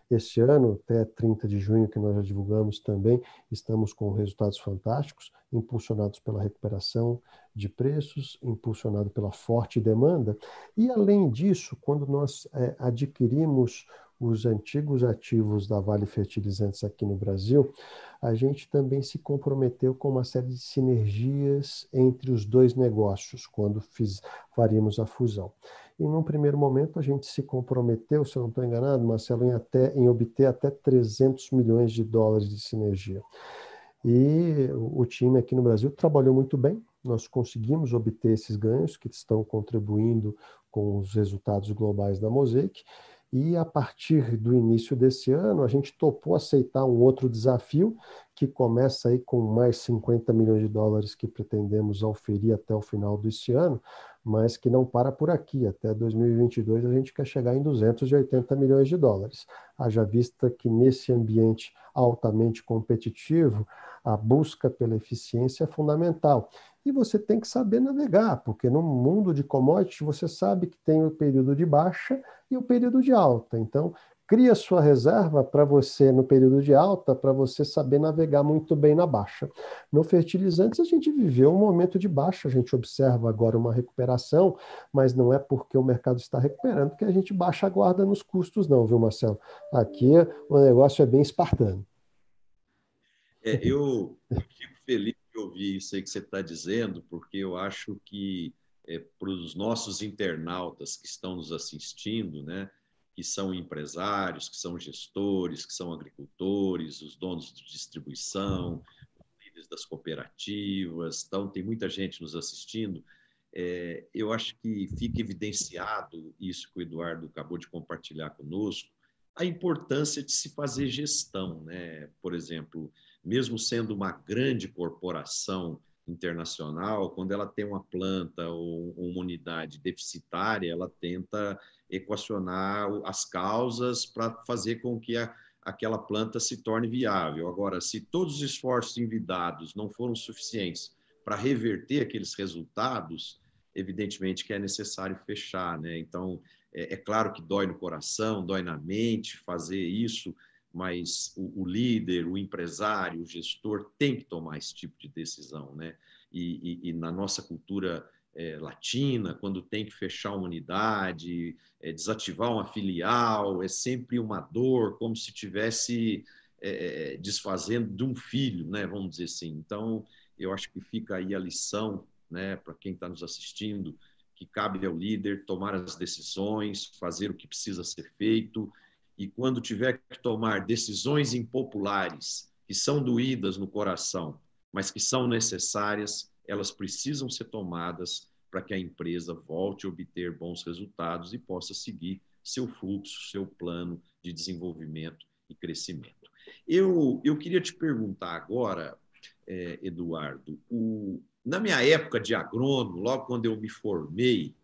Este ano, até 30 de junho, que nós já divulgamos também, estamos com resultados fantásticos, impulsionados pela recuperação de preços, impulsionado pela forte demanda. E, além disso, quando nós é, adquirimos os antigos ativos da Vale Fertilizantes aqui no Brasil, a gente também se comprometeu com uma série de sinergias entre os dois negócios, quando fiz, faríamos a fusão. E num primeiro momento a gente se comprometeu, se eu não estou enganado, Marcelo, em, até, em obter até 300 milhões de dólares de sinergia. E o time aqui no Brasil trabalhou muito bem, nós conseguimos obter esses ganhos que estão contribuindo com os resultados globais da Mosaic. E a partir do início desse ano, a gente topou aceitar um outro desafio que começa aí com mais 50 milhões de dólares que pretendemos auferir até o final desse ano, mas que não para por aqui. Até 2022 a gente quer chegar em 280 milhões de dólares. Haja vista que nesse ambiente altamente competitivo, a busca pela eficiência é fundamental. E você tem que saber navegar, porque no mundo de commodities você sabe que tem o período de baixa e o período de alta. Então, cria sua reserva para você no período de alta, para você saber navegar muito bem na baixa. No fertilizantes, a gente viveu um momento de baixa, a gente observa agora uma recuperação, mas não é porque o mercado está recuperando que a gente baixa a guarda nos custos, não, viu, Marcelo? Aqui o negócio é bem espartano. É, eu fico feliz de ouvir isso aí que você está dizendo, porque eu acho que é, para os nossos internautas que estão nos assistindo, né? que são empresários, que são gestores, que são agricultores, os donos de distribuição, líderes das cooperativas. Então, tem muita gente nos assistindo. É, eu acho que fica evidenciado isso que o Eduardo acabou de compartilhar conosco, a importância de se fazer gestão. Né? Por exemplo, mesmo sendo uma grande corporação internacional, quando ela tem uma planta ou uma unidade deficitária, ela tenta equacionar as causas para fazer com que a, aquela planta se torne viável. Agora, se todos os esforços envidados não foram suficientes para reverter aqueles resultados, evidentemente que é necessário fechar, né? Então, é, é, claro que dói no coração, dói na mente fazer isso, mas o, o, líder, o empresário, o gestor tem que tomar esse tipo de decisão, né? E, e, e na nossa cultura é, latina, quando tem que fechar uma unidade, é, desativar uma filial, é sempre uma dor, como se tivesse é, desfazendo de um filho, né? Vamos dizer assim. Então, eu acho que fica aí a lição, né, para quem está nos assistindo, que cabe ao líder tomar as decisões, fazer o que precisa ser feito e quando tiver que tomar decisões impopulares que são doídas no coração, mas que são necessárias, elas precisam ser tomadas para que a empresa volte a obter bons resultados e possa seguir seu fluxo, seu plano de desenvolvimento e crescimento. Eu, eu queria te perguntar agora, é, Eduardo, o, na minha época de agrônomo, logo quando eu me formei,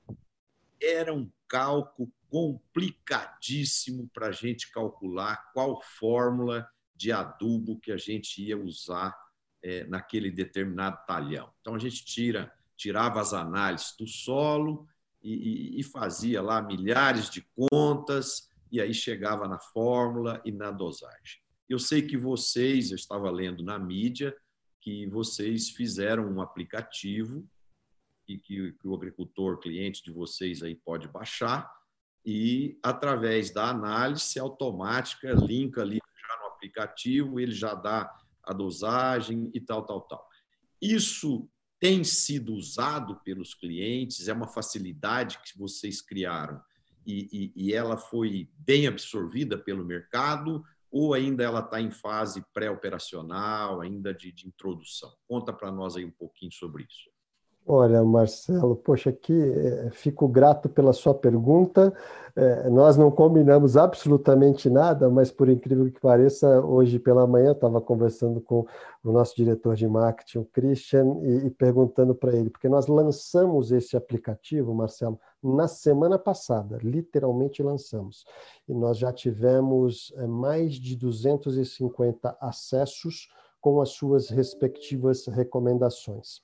era um cálculo complicadíssimo para a gente calcular qual fórmula de adubo que a gente ia usar é, naquele determinado talhão. Então a gente tira, tirava as análises do solo e, e, e fazia lá milhares de contas e aí chegava na fórmula e na dosagem. Eu sei que vocês, eu estava lendo na mídia, que vocês fizeram um aplicativo e que, que, o agricultor cliente de vocês aí pode baixar e através da análise automática linka ali já no aplicativo ele já dá a dosagem e tal, tal, tal. Isso tem sido usado pelos clientes, é uma facilidade que vocês criaram e, e, e ela foi bem absorvida pelo mercado ou ainda ela está em fase pré-operacional, ainda de, de introdução? Conta para nós aí um pouquinho sobre isso. Olha, Marcelo, poxa, aqui é, fico grato pela sua pergunta. É, nós não combinamos absolutamente nada, mas por incrível que pareça, hoje pela manhã estava conversando com o nosso diretor de marketing, o Christian, e, e perguntando para ele, porque nós lançamos esse aplicativo, Marcelo, na semana passada, literalmente lançamos. E nós já tivemos é, mais de 250 acessos com as suas respectivas recomendações.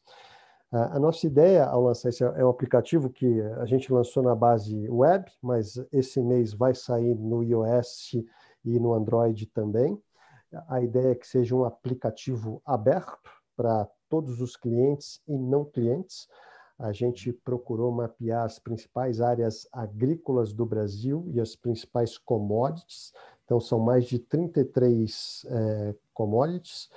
A nossa ideia ao lançar esse é um aplicativo que a gente lançou na base web, mas esse mês vai sair no iOS e no Android também. A ideia é que seja um aplicativo aberto para todos os clientes e não clientes. A gente procurou mapear as principais áreas agrícolas do Brasil e as principais commodities. Então, são mais de 33 é, commodities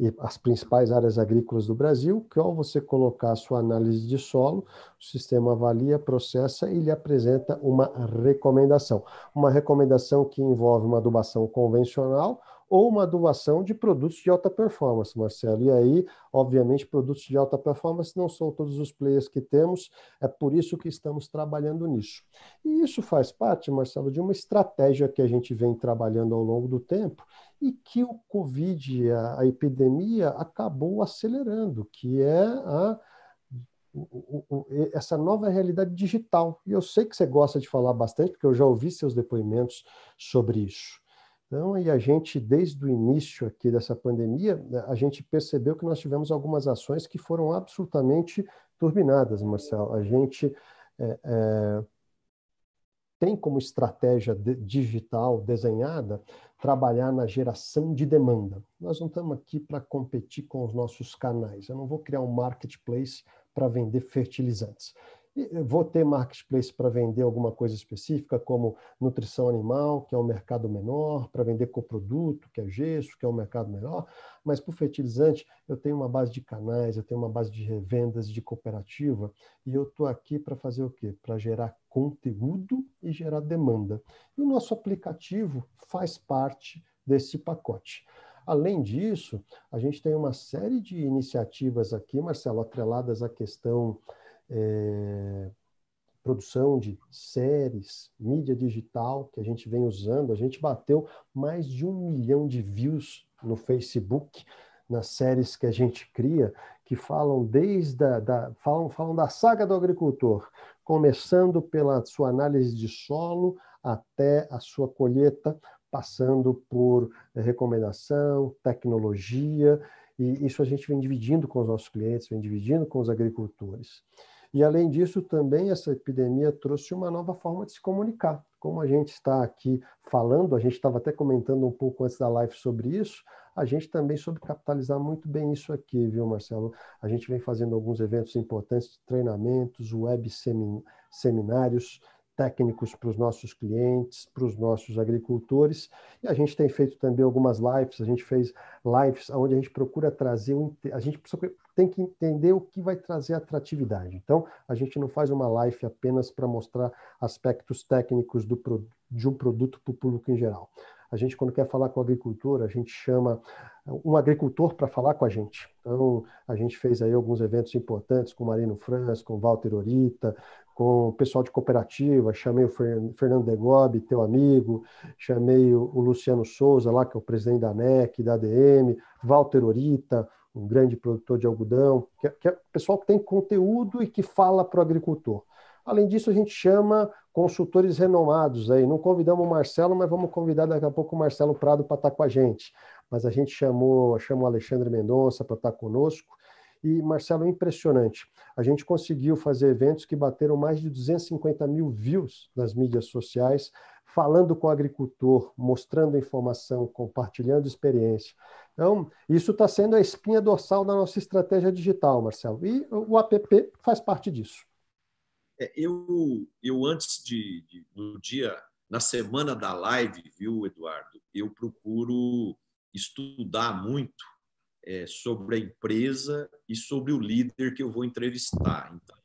e as principais áreas agrícolas do Brasil, que ao você colocar a sua análise de solo, o sistema avalia, processa e lhe apresenta uma recomendação. Uma recomendação que envolve uma adubação convencional ou uma adubação de produtos de alta performance, Marcelo. E aí, obviamente, produtos de alta performance não são todos os players que temos, é por isso que estamos trabalhando nisso. E isso faz parte, Marcelo, de uma estratégia que a gente vem trabalhando ao longo do tempo e que o Covid, a, a epidemia, acabou acelerando, que é a essa nova realidade digital. E eu sei que você gosta de falar bastante, porque eu já ouvi seus depoimentos sobre isso. Então, e a gente, desde o início aqui dessa pandemia, a gente percebeu que nós tivemos algumas ações que foram absolutamente turbinadas, Marcelo. A gente é, é, tem como estratégia de, digital desenhada trabalhar na geração de demanda. Nós não estamos aqui para competir com os nossos canais. Eu não vou criar um marketplace para vender fertilizantes. Vou ter marketplace para vender alguma coisa específica, como nutrição animal, que é um mercado menor, para vender coproduto, que é gesso, que é um mercado menor, mas para o fertilizante eu tenho uma base de canais, eu tenho uma base de revendas, de cooperativa, e eu estou aqui para fazer o quê? Para gerar conteúdo e gerar demanda. E o nosso aplicativo faz parte desse pacote. Além disso, a gente tem uma série de iniciativas aqui, Marcelo, atreladas à questão é, produção de séries, mídia digital que a gente vem usando. A gente bateu mais de um milhão de views no Facebook nas séries que a gente cria, que falam desde a, da, falam, falam da saga do agricultor, começando pela sua análise de solo até a sua colheita, passando por recomendação, tecnologia, e isso a gente vem dividindo com os nossos clientes, vem dividindo com os agricultores. E, além disso, também essa epidemia trouxe uma nova forma de se comunicar. Como a gente está aqui falando, a gente estava até comentando um pouco antes da live sobre isso, a gente também soube capitalizar muito bem isso aqui, viu, Marcelo? A gente vem fazendo alguns eventos importantes treinamentos, web seminários, técnicos para os nossos clientes, para os nossos agricultores. E a gente tem feito também algumas lives, a gente fez lives onde a gente procura trazer, a gente tem que entender o que vai trazer atratividade. Então, a gente não faz uma live apenas para mostrar aspectos técnicos do, de um produto para o público em geral. A gente, quando quer falar com o agricultor, a gente chama um agricultor para falar com a gente. Então, a gente fez aí alguns eventos importantes com Marino Franz, com Walter Orita, com o pessoal de cooperativa, chamei o Fernando Degobi, teu amigo, chamei o Luciano Souza, lá, que é o presidente da ANEC, da ADM, Walter Orita, um grande produtor de algodão, que é, que é pessoal que tem conteúdo e que fala para o agricultor. Além disso, a gente chama consultores renomados aí. Não convidamos o Marcelo, mas vamos convidar daqui a pouco o Marcelo Prado para estar com a gente. Mas a gente chamou, chamou o Alexandre Mendonça para estar conosco. E, Marcelo, impressionante. A gente conseguiu fazer eventos que bateram mais de 250 mil views nas mídias sociais, falando com o agricultor, mostrando informação, compartilhando experiência. Então, isso está sendo a espinha dorsal da nossa estratégia digital, Marcelo. E o app faz parte disso. É, eu, eu antes de, de, no dia, na semana da live, viu, Eduardo, eu procuro estudar muito é, sobre a empresa e sobre o líder que eu vou entrevistar. Então,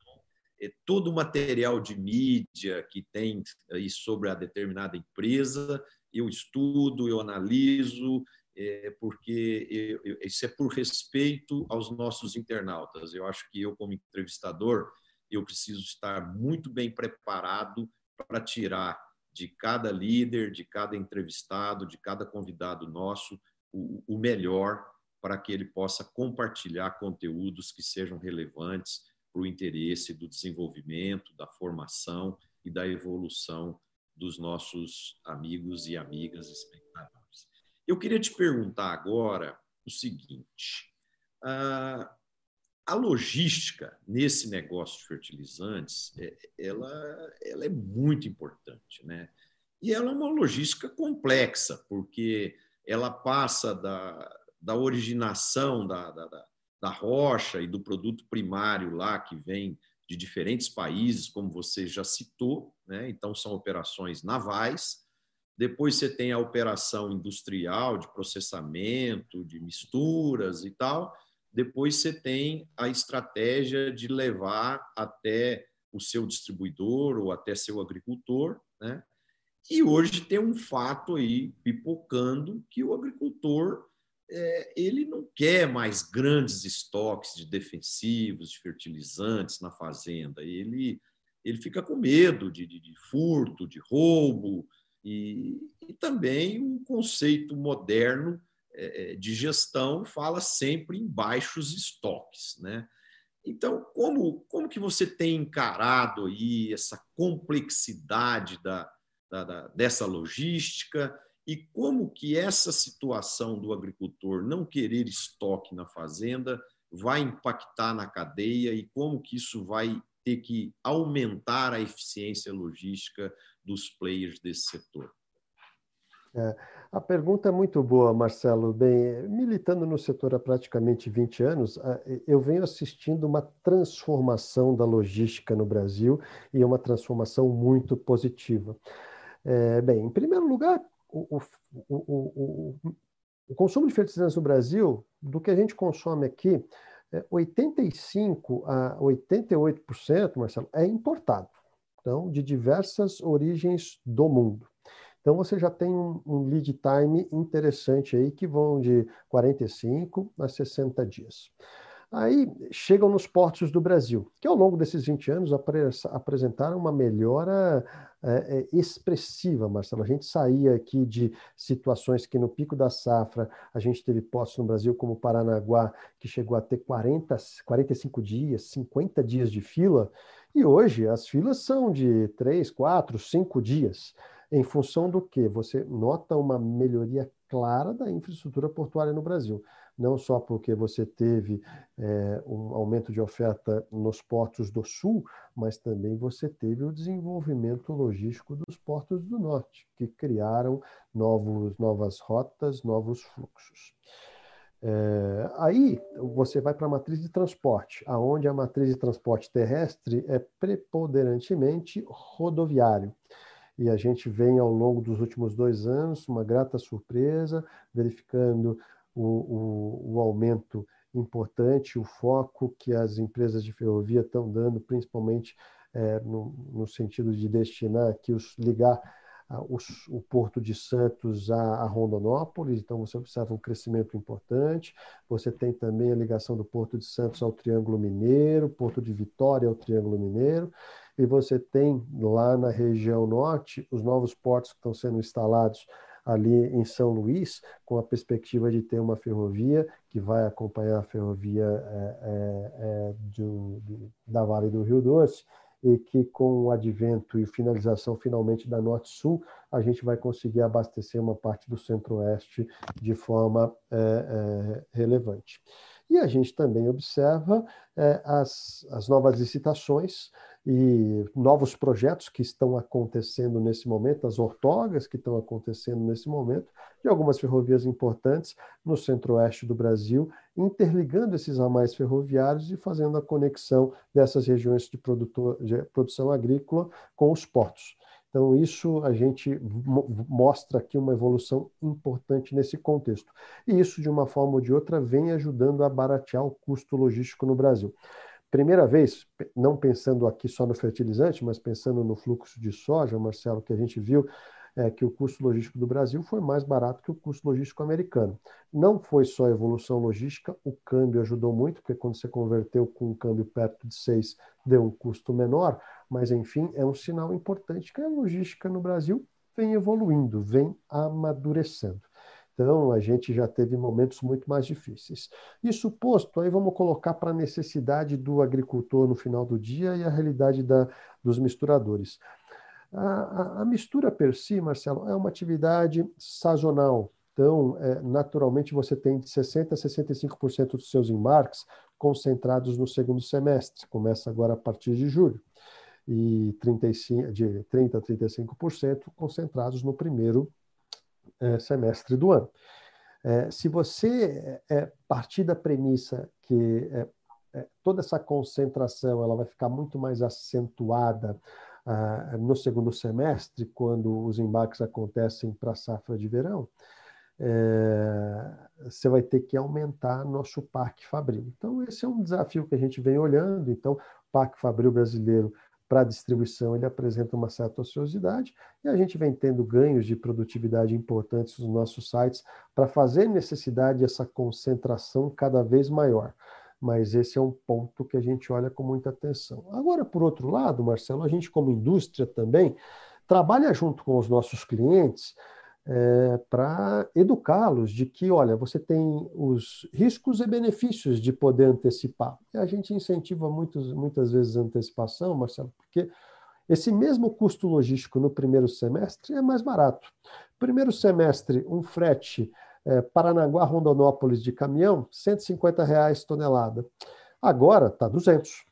é, todo o material de mídia que tem aí sobre a determinada empresa, eu estudo, eu analiso, é, porque eu, eu, isso é por respeito aos nossos internautas. Eu acho que eu, como entrevistador, eu preciso estar muito bem preparado para tirar de cada líder, de cada entrevistado, de cada convidado nosso, o, o melhor para que ele possa compartilhar conteúdos que sejam relevantes para o interesse do desenvolvimento, da formação e da evolução dos nossos amigos e amigas espectadores. Eu queria te perguntar agora o seguinte: a logística nesse negócio de fertilizantes, é, ela, ela é muito importante, né? E ela é uma logística complexa, porque ela passa da, da originação da, da, da rocha e do produto primário lá que vem de diferentes países, como você já citou, né? então são operações navais. Depois você tem a operação industrial de processamento, de misturas e tal. Depois você tem a estratégia de levar até o seu distribuidor ou até seu agricultor, né? E hoje tem um fato aí pipocando que o agricultor é, ele não quer mais grandes estoques de defensivos, de fertilizantes na fazenda. Ele, ele fica com medo de, de, de furto, de roubo, e, e, também um conceito moderno é, é, de gestão fala sempre em baixos estoques. Né? Então, como, como que você tem encarado aí essa complexidade da, da, da dessa logística? E como que essa situação do agricultor não querer estoque na fazenda vai impactar na cadeia e como que isso vai ter que aumentar a eficiência logística dos players desse setor? É, a pergunta é muito boa, Marcelo. Bem, militando no setor há praticamente 20 anos, eu venho assistindo uma transformação da logística no Brasil e uma transformação muito positiva. É, bem, em primeiro lugar, o, o, o, o, consumo de fertilizantes no Brasil, do que a gente consome aqui, é 85 a 88%, Marcelo, é importado. Então, de diversas origens do mundo. Então, você já tem um, um lead time interessante aí, que vão de 45 a 60 dias. Aí chegam nos portos do Brasil, que ao longo desses 20 anos apresentaram uma melhora é, é, expressiva, Marcelo. A gente saía aqui de situações que no pico da safra a gente teve portos no Brasil, como Paranaguá, que chegou a ter 40, 45 dias, 50 dias de fila, e hoje as filas são de 3, 4, 5 dias. Em função do que? Você nota uma melhoria clara da infraestrutura portuária no Brasil não só porque você teve é, um aumento de oferta nos portos do sul, mas também você teve o desenvolvimento logístico dos portos do norte, que criaram novos, novas rotas, novos fluxos. É, aí você vai para a matriz de transporte, aonde a matriz de transporte terrestre é preponderantemente rodoviário. E a gente vem ao longo dos últimos dois anos uma grata surpresa, verificando o, o, o aumento importante, o foco que as empresas de ferrovia estão dando, principalmente é, no, no, sentido de destinar aqui, os, ligar os, o Porto de Santos a, a, Rondonópolis, então você observa um crescimento importante. Você tem também a ligação do Porto de Santos ao Triângulo Mineiro, Porto de Vitória ao Triângulo Mineiro, e você tem lá na região norte os novos portos que estão sendo instalados ali em São Luís, com a perspectiva de ter uma ferrovia que vai acompanhar a ferrovia é, é, é do, da Vale do Rio Doce, e que com o advento e finalização finalmente da Norte-Sul, a gente vai conseguir abastecer uma parte do Centro-Oeste de forma é, é, relevante. E a gente também observa é, as, as novas licitações e novos projetos que estão acontecendo nesse momento, as ortogas que estão acontecendo nesse momento, de algumas ferrovias importantes no centro-oeste do Brasil, interligando esses ramais ferroviários e fazendo a conexão dessas regiões de, produtor, de produção agrícola com os portos. Então, isso a gente mostra aqui uma evolução importante nesse contexto. E isso, de uma forma ou de outra, vem ajudando a baratear o custo logístico no Brasil primeira vez, não pensando aqui só no fertilizante, mas pensando no fluxo de soja, Marcelo, que a gente viu é que o custo logístico do Brasil foi mais barato que o custo logístico americano. Não foi só a evolução logística, o câmbio ajudou muito, porque quando você converteu com um câmbio perto de 6, deu um custo menor, mas enfim, é um sinal importante que a logística no Brasil vem evoluindo, vem amadurecendo. Então, a gente já teve momentos muito mais difíceis. Isso posto, aí vamos colocar para a necessidade do agricultor no final do dia e a realidade da, dos misturadores. A, a, a, mistura per si, Marcelo, é uma atividade sazonal. Então, é, naturalmente, você tem de 60% a 65% dos seus embarques concentrados no segundo semestre. Começa agora a partir de julho. E 35, de 30% a 35% concentrados no primeiro é, semestre do ano. É, se você é, partir da premissa que toda essa concentração ela vai ficar muito mais acentuada ah, no segundo semestre, quando os embarques acontecem para a safra de verão, você vai ter que aumentar nosso parque fabril. Então, esse é um desafio que a gente vem olhando. Então, o parque fabril brasileiro para a distribuição ele apresenta uma certa ociosidade e a gente vem tendo ganhos de produtividade importantes nos nossos sites para fazer necessidade essa concentração cada vez maior. Mas esse é um ponto que a gente olha com muita atenção. Agora, por outro lado, Marcelo, a gente como indústria também trabalha junto com os nossos clientes é, para educá-los de que, olha, você tem os riscos e benefícios de poder antecipar. E a gente incentiva muitos, muitas vezes a antecipação, Marcelo, porque esse mesmo custo logístico no primeiro semestre é mais barato. Primeiro semestre, um frete é, Paranaguá-Rondonópolis de caminhão, 150 reais tonelada. Agora está 200.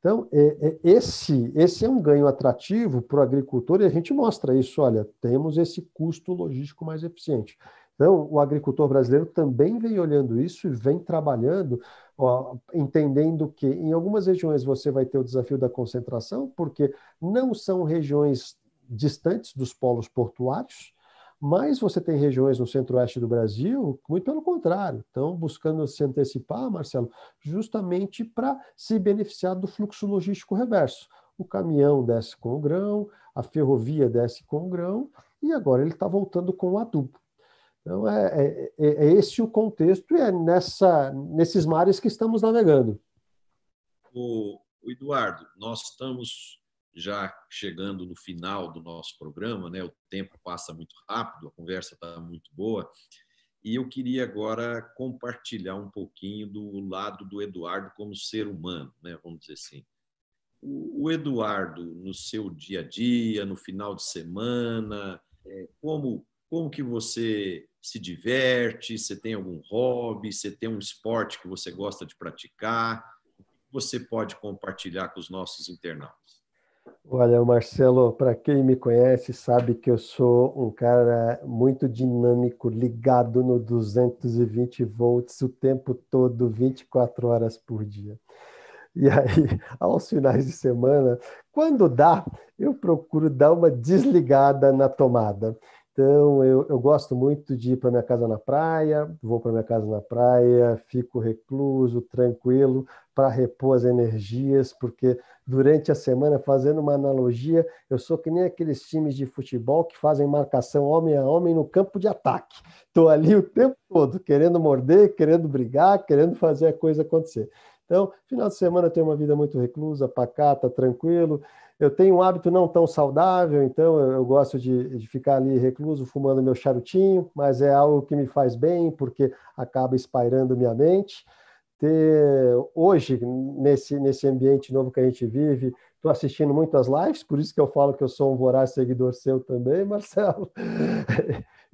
Então, é, é, esse, esse é um ganho atrativo para o agricultor e a gente mostra isso. Olha, temos esse custo logístico mais eficiente. Então, o agricultor brasileiro também vem olhando isso e vem trabalhando, ó, entendendo que em algumas regiões você vai ter o desafio da concentração, porque não são regiões distantes dos polos portuários, mas você tem regiões no centro-oeste do Brasil, muito pelo contrário, estão buscando se antecipar, Marcelo, justamente para se beneficiar do fluxo logístico reverso. O caminhão desce com o grão, a ferrovia desce com o grão, e agora ele está voltando com o adubo. Então, é, é, é, é, esse o contexto e é nessa, nesses mares que estamos navegando. O, o Eduardo, nós estamos já chegando no final do nosso programa, né? O tempo passa muito rápido, a conversa está muito boa. E eu queria agora compartilhar um pouquinho do lado do Eduardo como ser humano, né? Vamos dizer assim. O, Eduardo, no seu dia a dia, no final de semana, é, como como que você se diverte? Você tem algum hobby? Você tem um esporte que você gosta de praticar? O que você pode compartilhar com os nossos internautas? Olha, Marcelo, para quem me conhece, sabe que eu sou um cara muito dinâmico, ligado no 220 volts o tempo todo, 24 horas por dia. E aí, aos finais de semana, quando dá, eu procuro dar uma desligada na tomada. Então, eu, eu gosto muito de ir para minha casa na praia, vou para minha casa na praia, fico recluso, tranquilo, para repor as energias, porque durante a semana, fazendo uma analogia, eu sou que nem aqueles times de futebol que fazem marcação homem a homem no campo de ataque. Estou ali o tempo todo, querendo morder, querendo brigar, querendo fazer a coisa acontecer. Então, final de semana eu tenho uma vida muito reclusa, pacata, tranquilo. Eu tenho um hábito não tão saudável, então eu, gosto de, de, ficar ali recluso, fumando meu charutinho, mas é algo que me faz bem, porque acaba espairando minha mente. Ter, hoje, nesse, nesse ambiente novo que a gente vive, estou assistindo muitas lives, por isso que eu falo que eu sou um voraz seguidor seu também, Marcelo.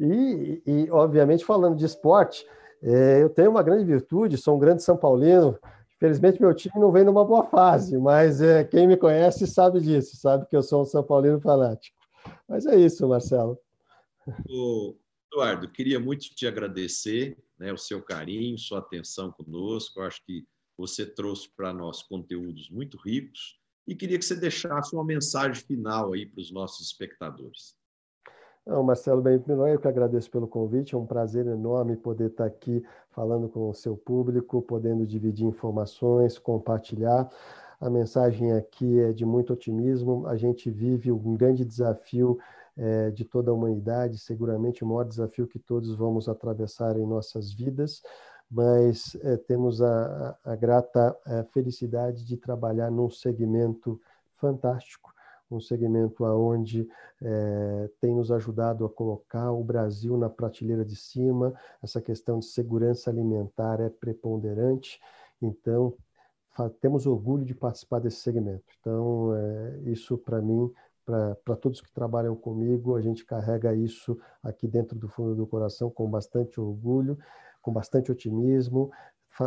e, e, obviamente, falando de esporte, é, eu tenho uma grande virtude, sou um grande São Paulino, Felizmente, meu time não vem numa boa fase, mas é, quem me conhece sabe disso, sabe que eu sou um São Paulino fanático. Mas é isso, Marcelo. Eduardo, queria muito te agradecer né, o seu carinho, sua atenção conosco. Eu acho que você trouxe para nós conteúdos muito ricos e queria que você deixasse uma mensagem final aí para os nossos espectadores. Não, Marcelo bem, eu que agradeço pelo convite, é um prazer enorme poder estar aqui falando com o seu público, podendo dividir informações, compartilhar. A mensagem aqui é de muito otimismo. A gente vive um grande desafio é, de toda a humanidade, seguramente o maior desafio que todos vamos atravessar em nossas vidas, mas é, temos a, a grata é, felicidade de trabalhar num segmento fantástico, um segmento aonde é, tem nos ajudado a colocar o Brasil na prateleira de cima. Essa questão de segurança alimentar é preponderante. Então, temos orgulho de participar desse segmento. Então, é, isso para mim, para todos que trabalham comigo, a gente carrega isso aqui dentro do fundo do coração com bastante orgulho, com bastante otimismo,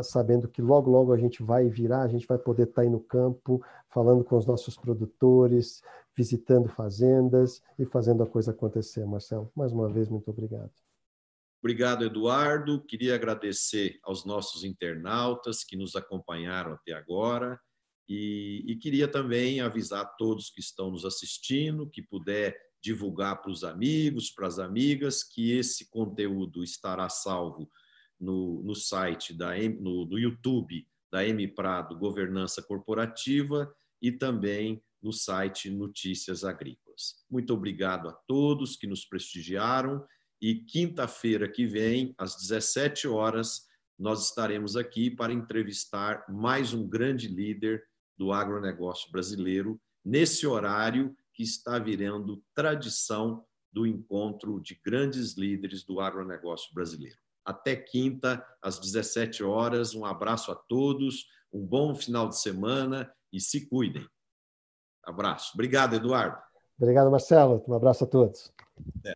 sabendo que logo, logo a gente vai virar, a gente vai poder estar tá aí no campo, falando com os nossos produtores, visitando fazendas e fazendo a coisa acontecer. Marcelo, mais uma vez, muito obrigado. Obrigado, Eduardo. Queria agradecer aos nossos internautas que nos acompanharam até agora e, e queria também avisar a todos que estão nos assistindo, que puder divulgar para os amigos, para as amigas, que esse conteúdo estará salvo no, no site, da, no, no YouTube da M Prado Governança Corporativa e também no site Notícias Agrícolas. Muito obrigado a todos que nos prestigiaram e quinta-feira que vem, às 17 horas, nós estaremos aqui para entrevistar mais um grande líder do agronegócio brasileiro, nesse horário que está virando tradição do encontro de grandes líderes do agronegócio brasileiro até quinta, às 17 horas. Um abraço a todos, um bom final de semana e se cuidem. Abraço. Obrigado, Eduardo. Obrigado, Marcelo. Um abraço a todos. É.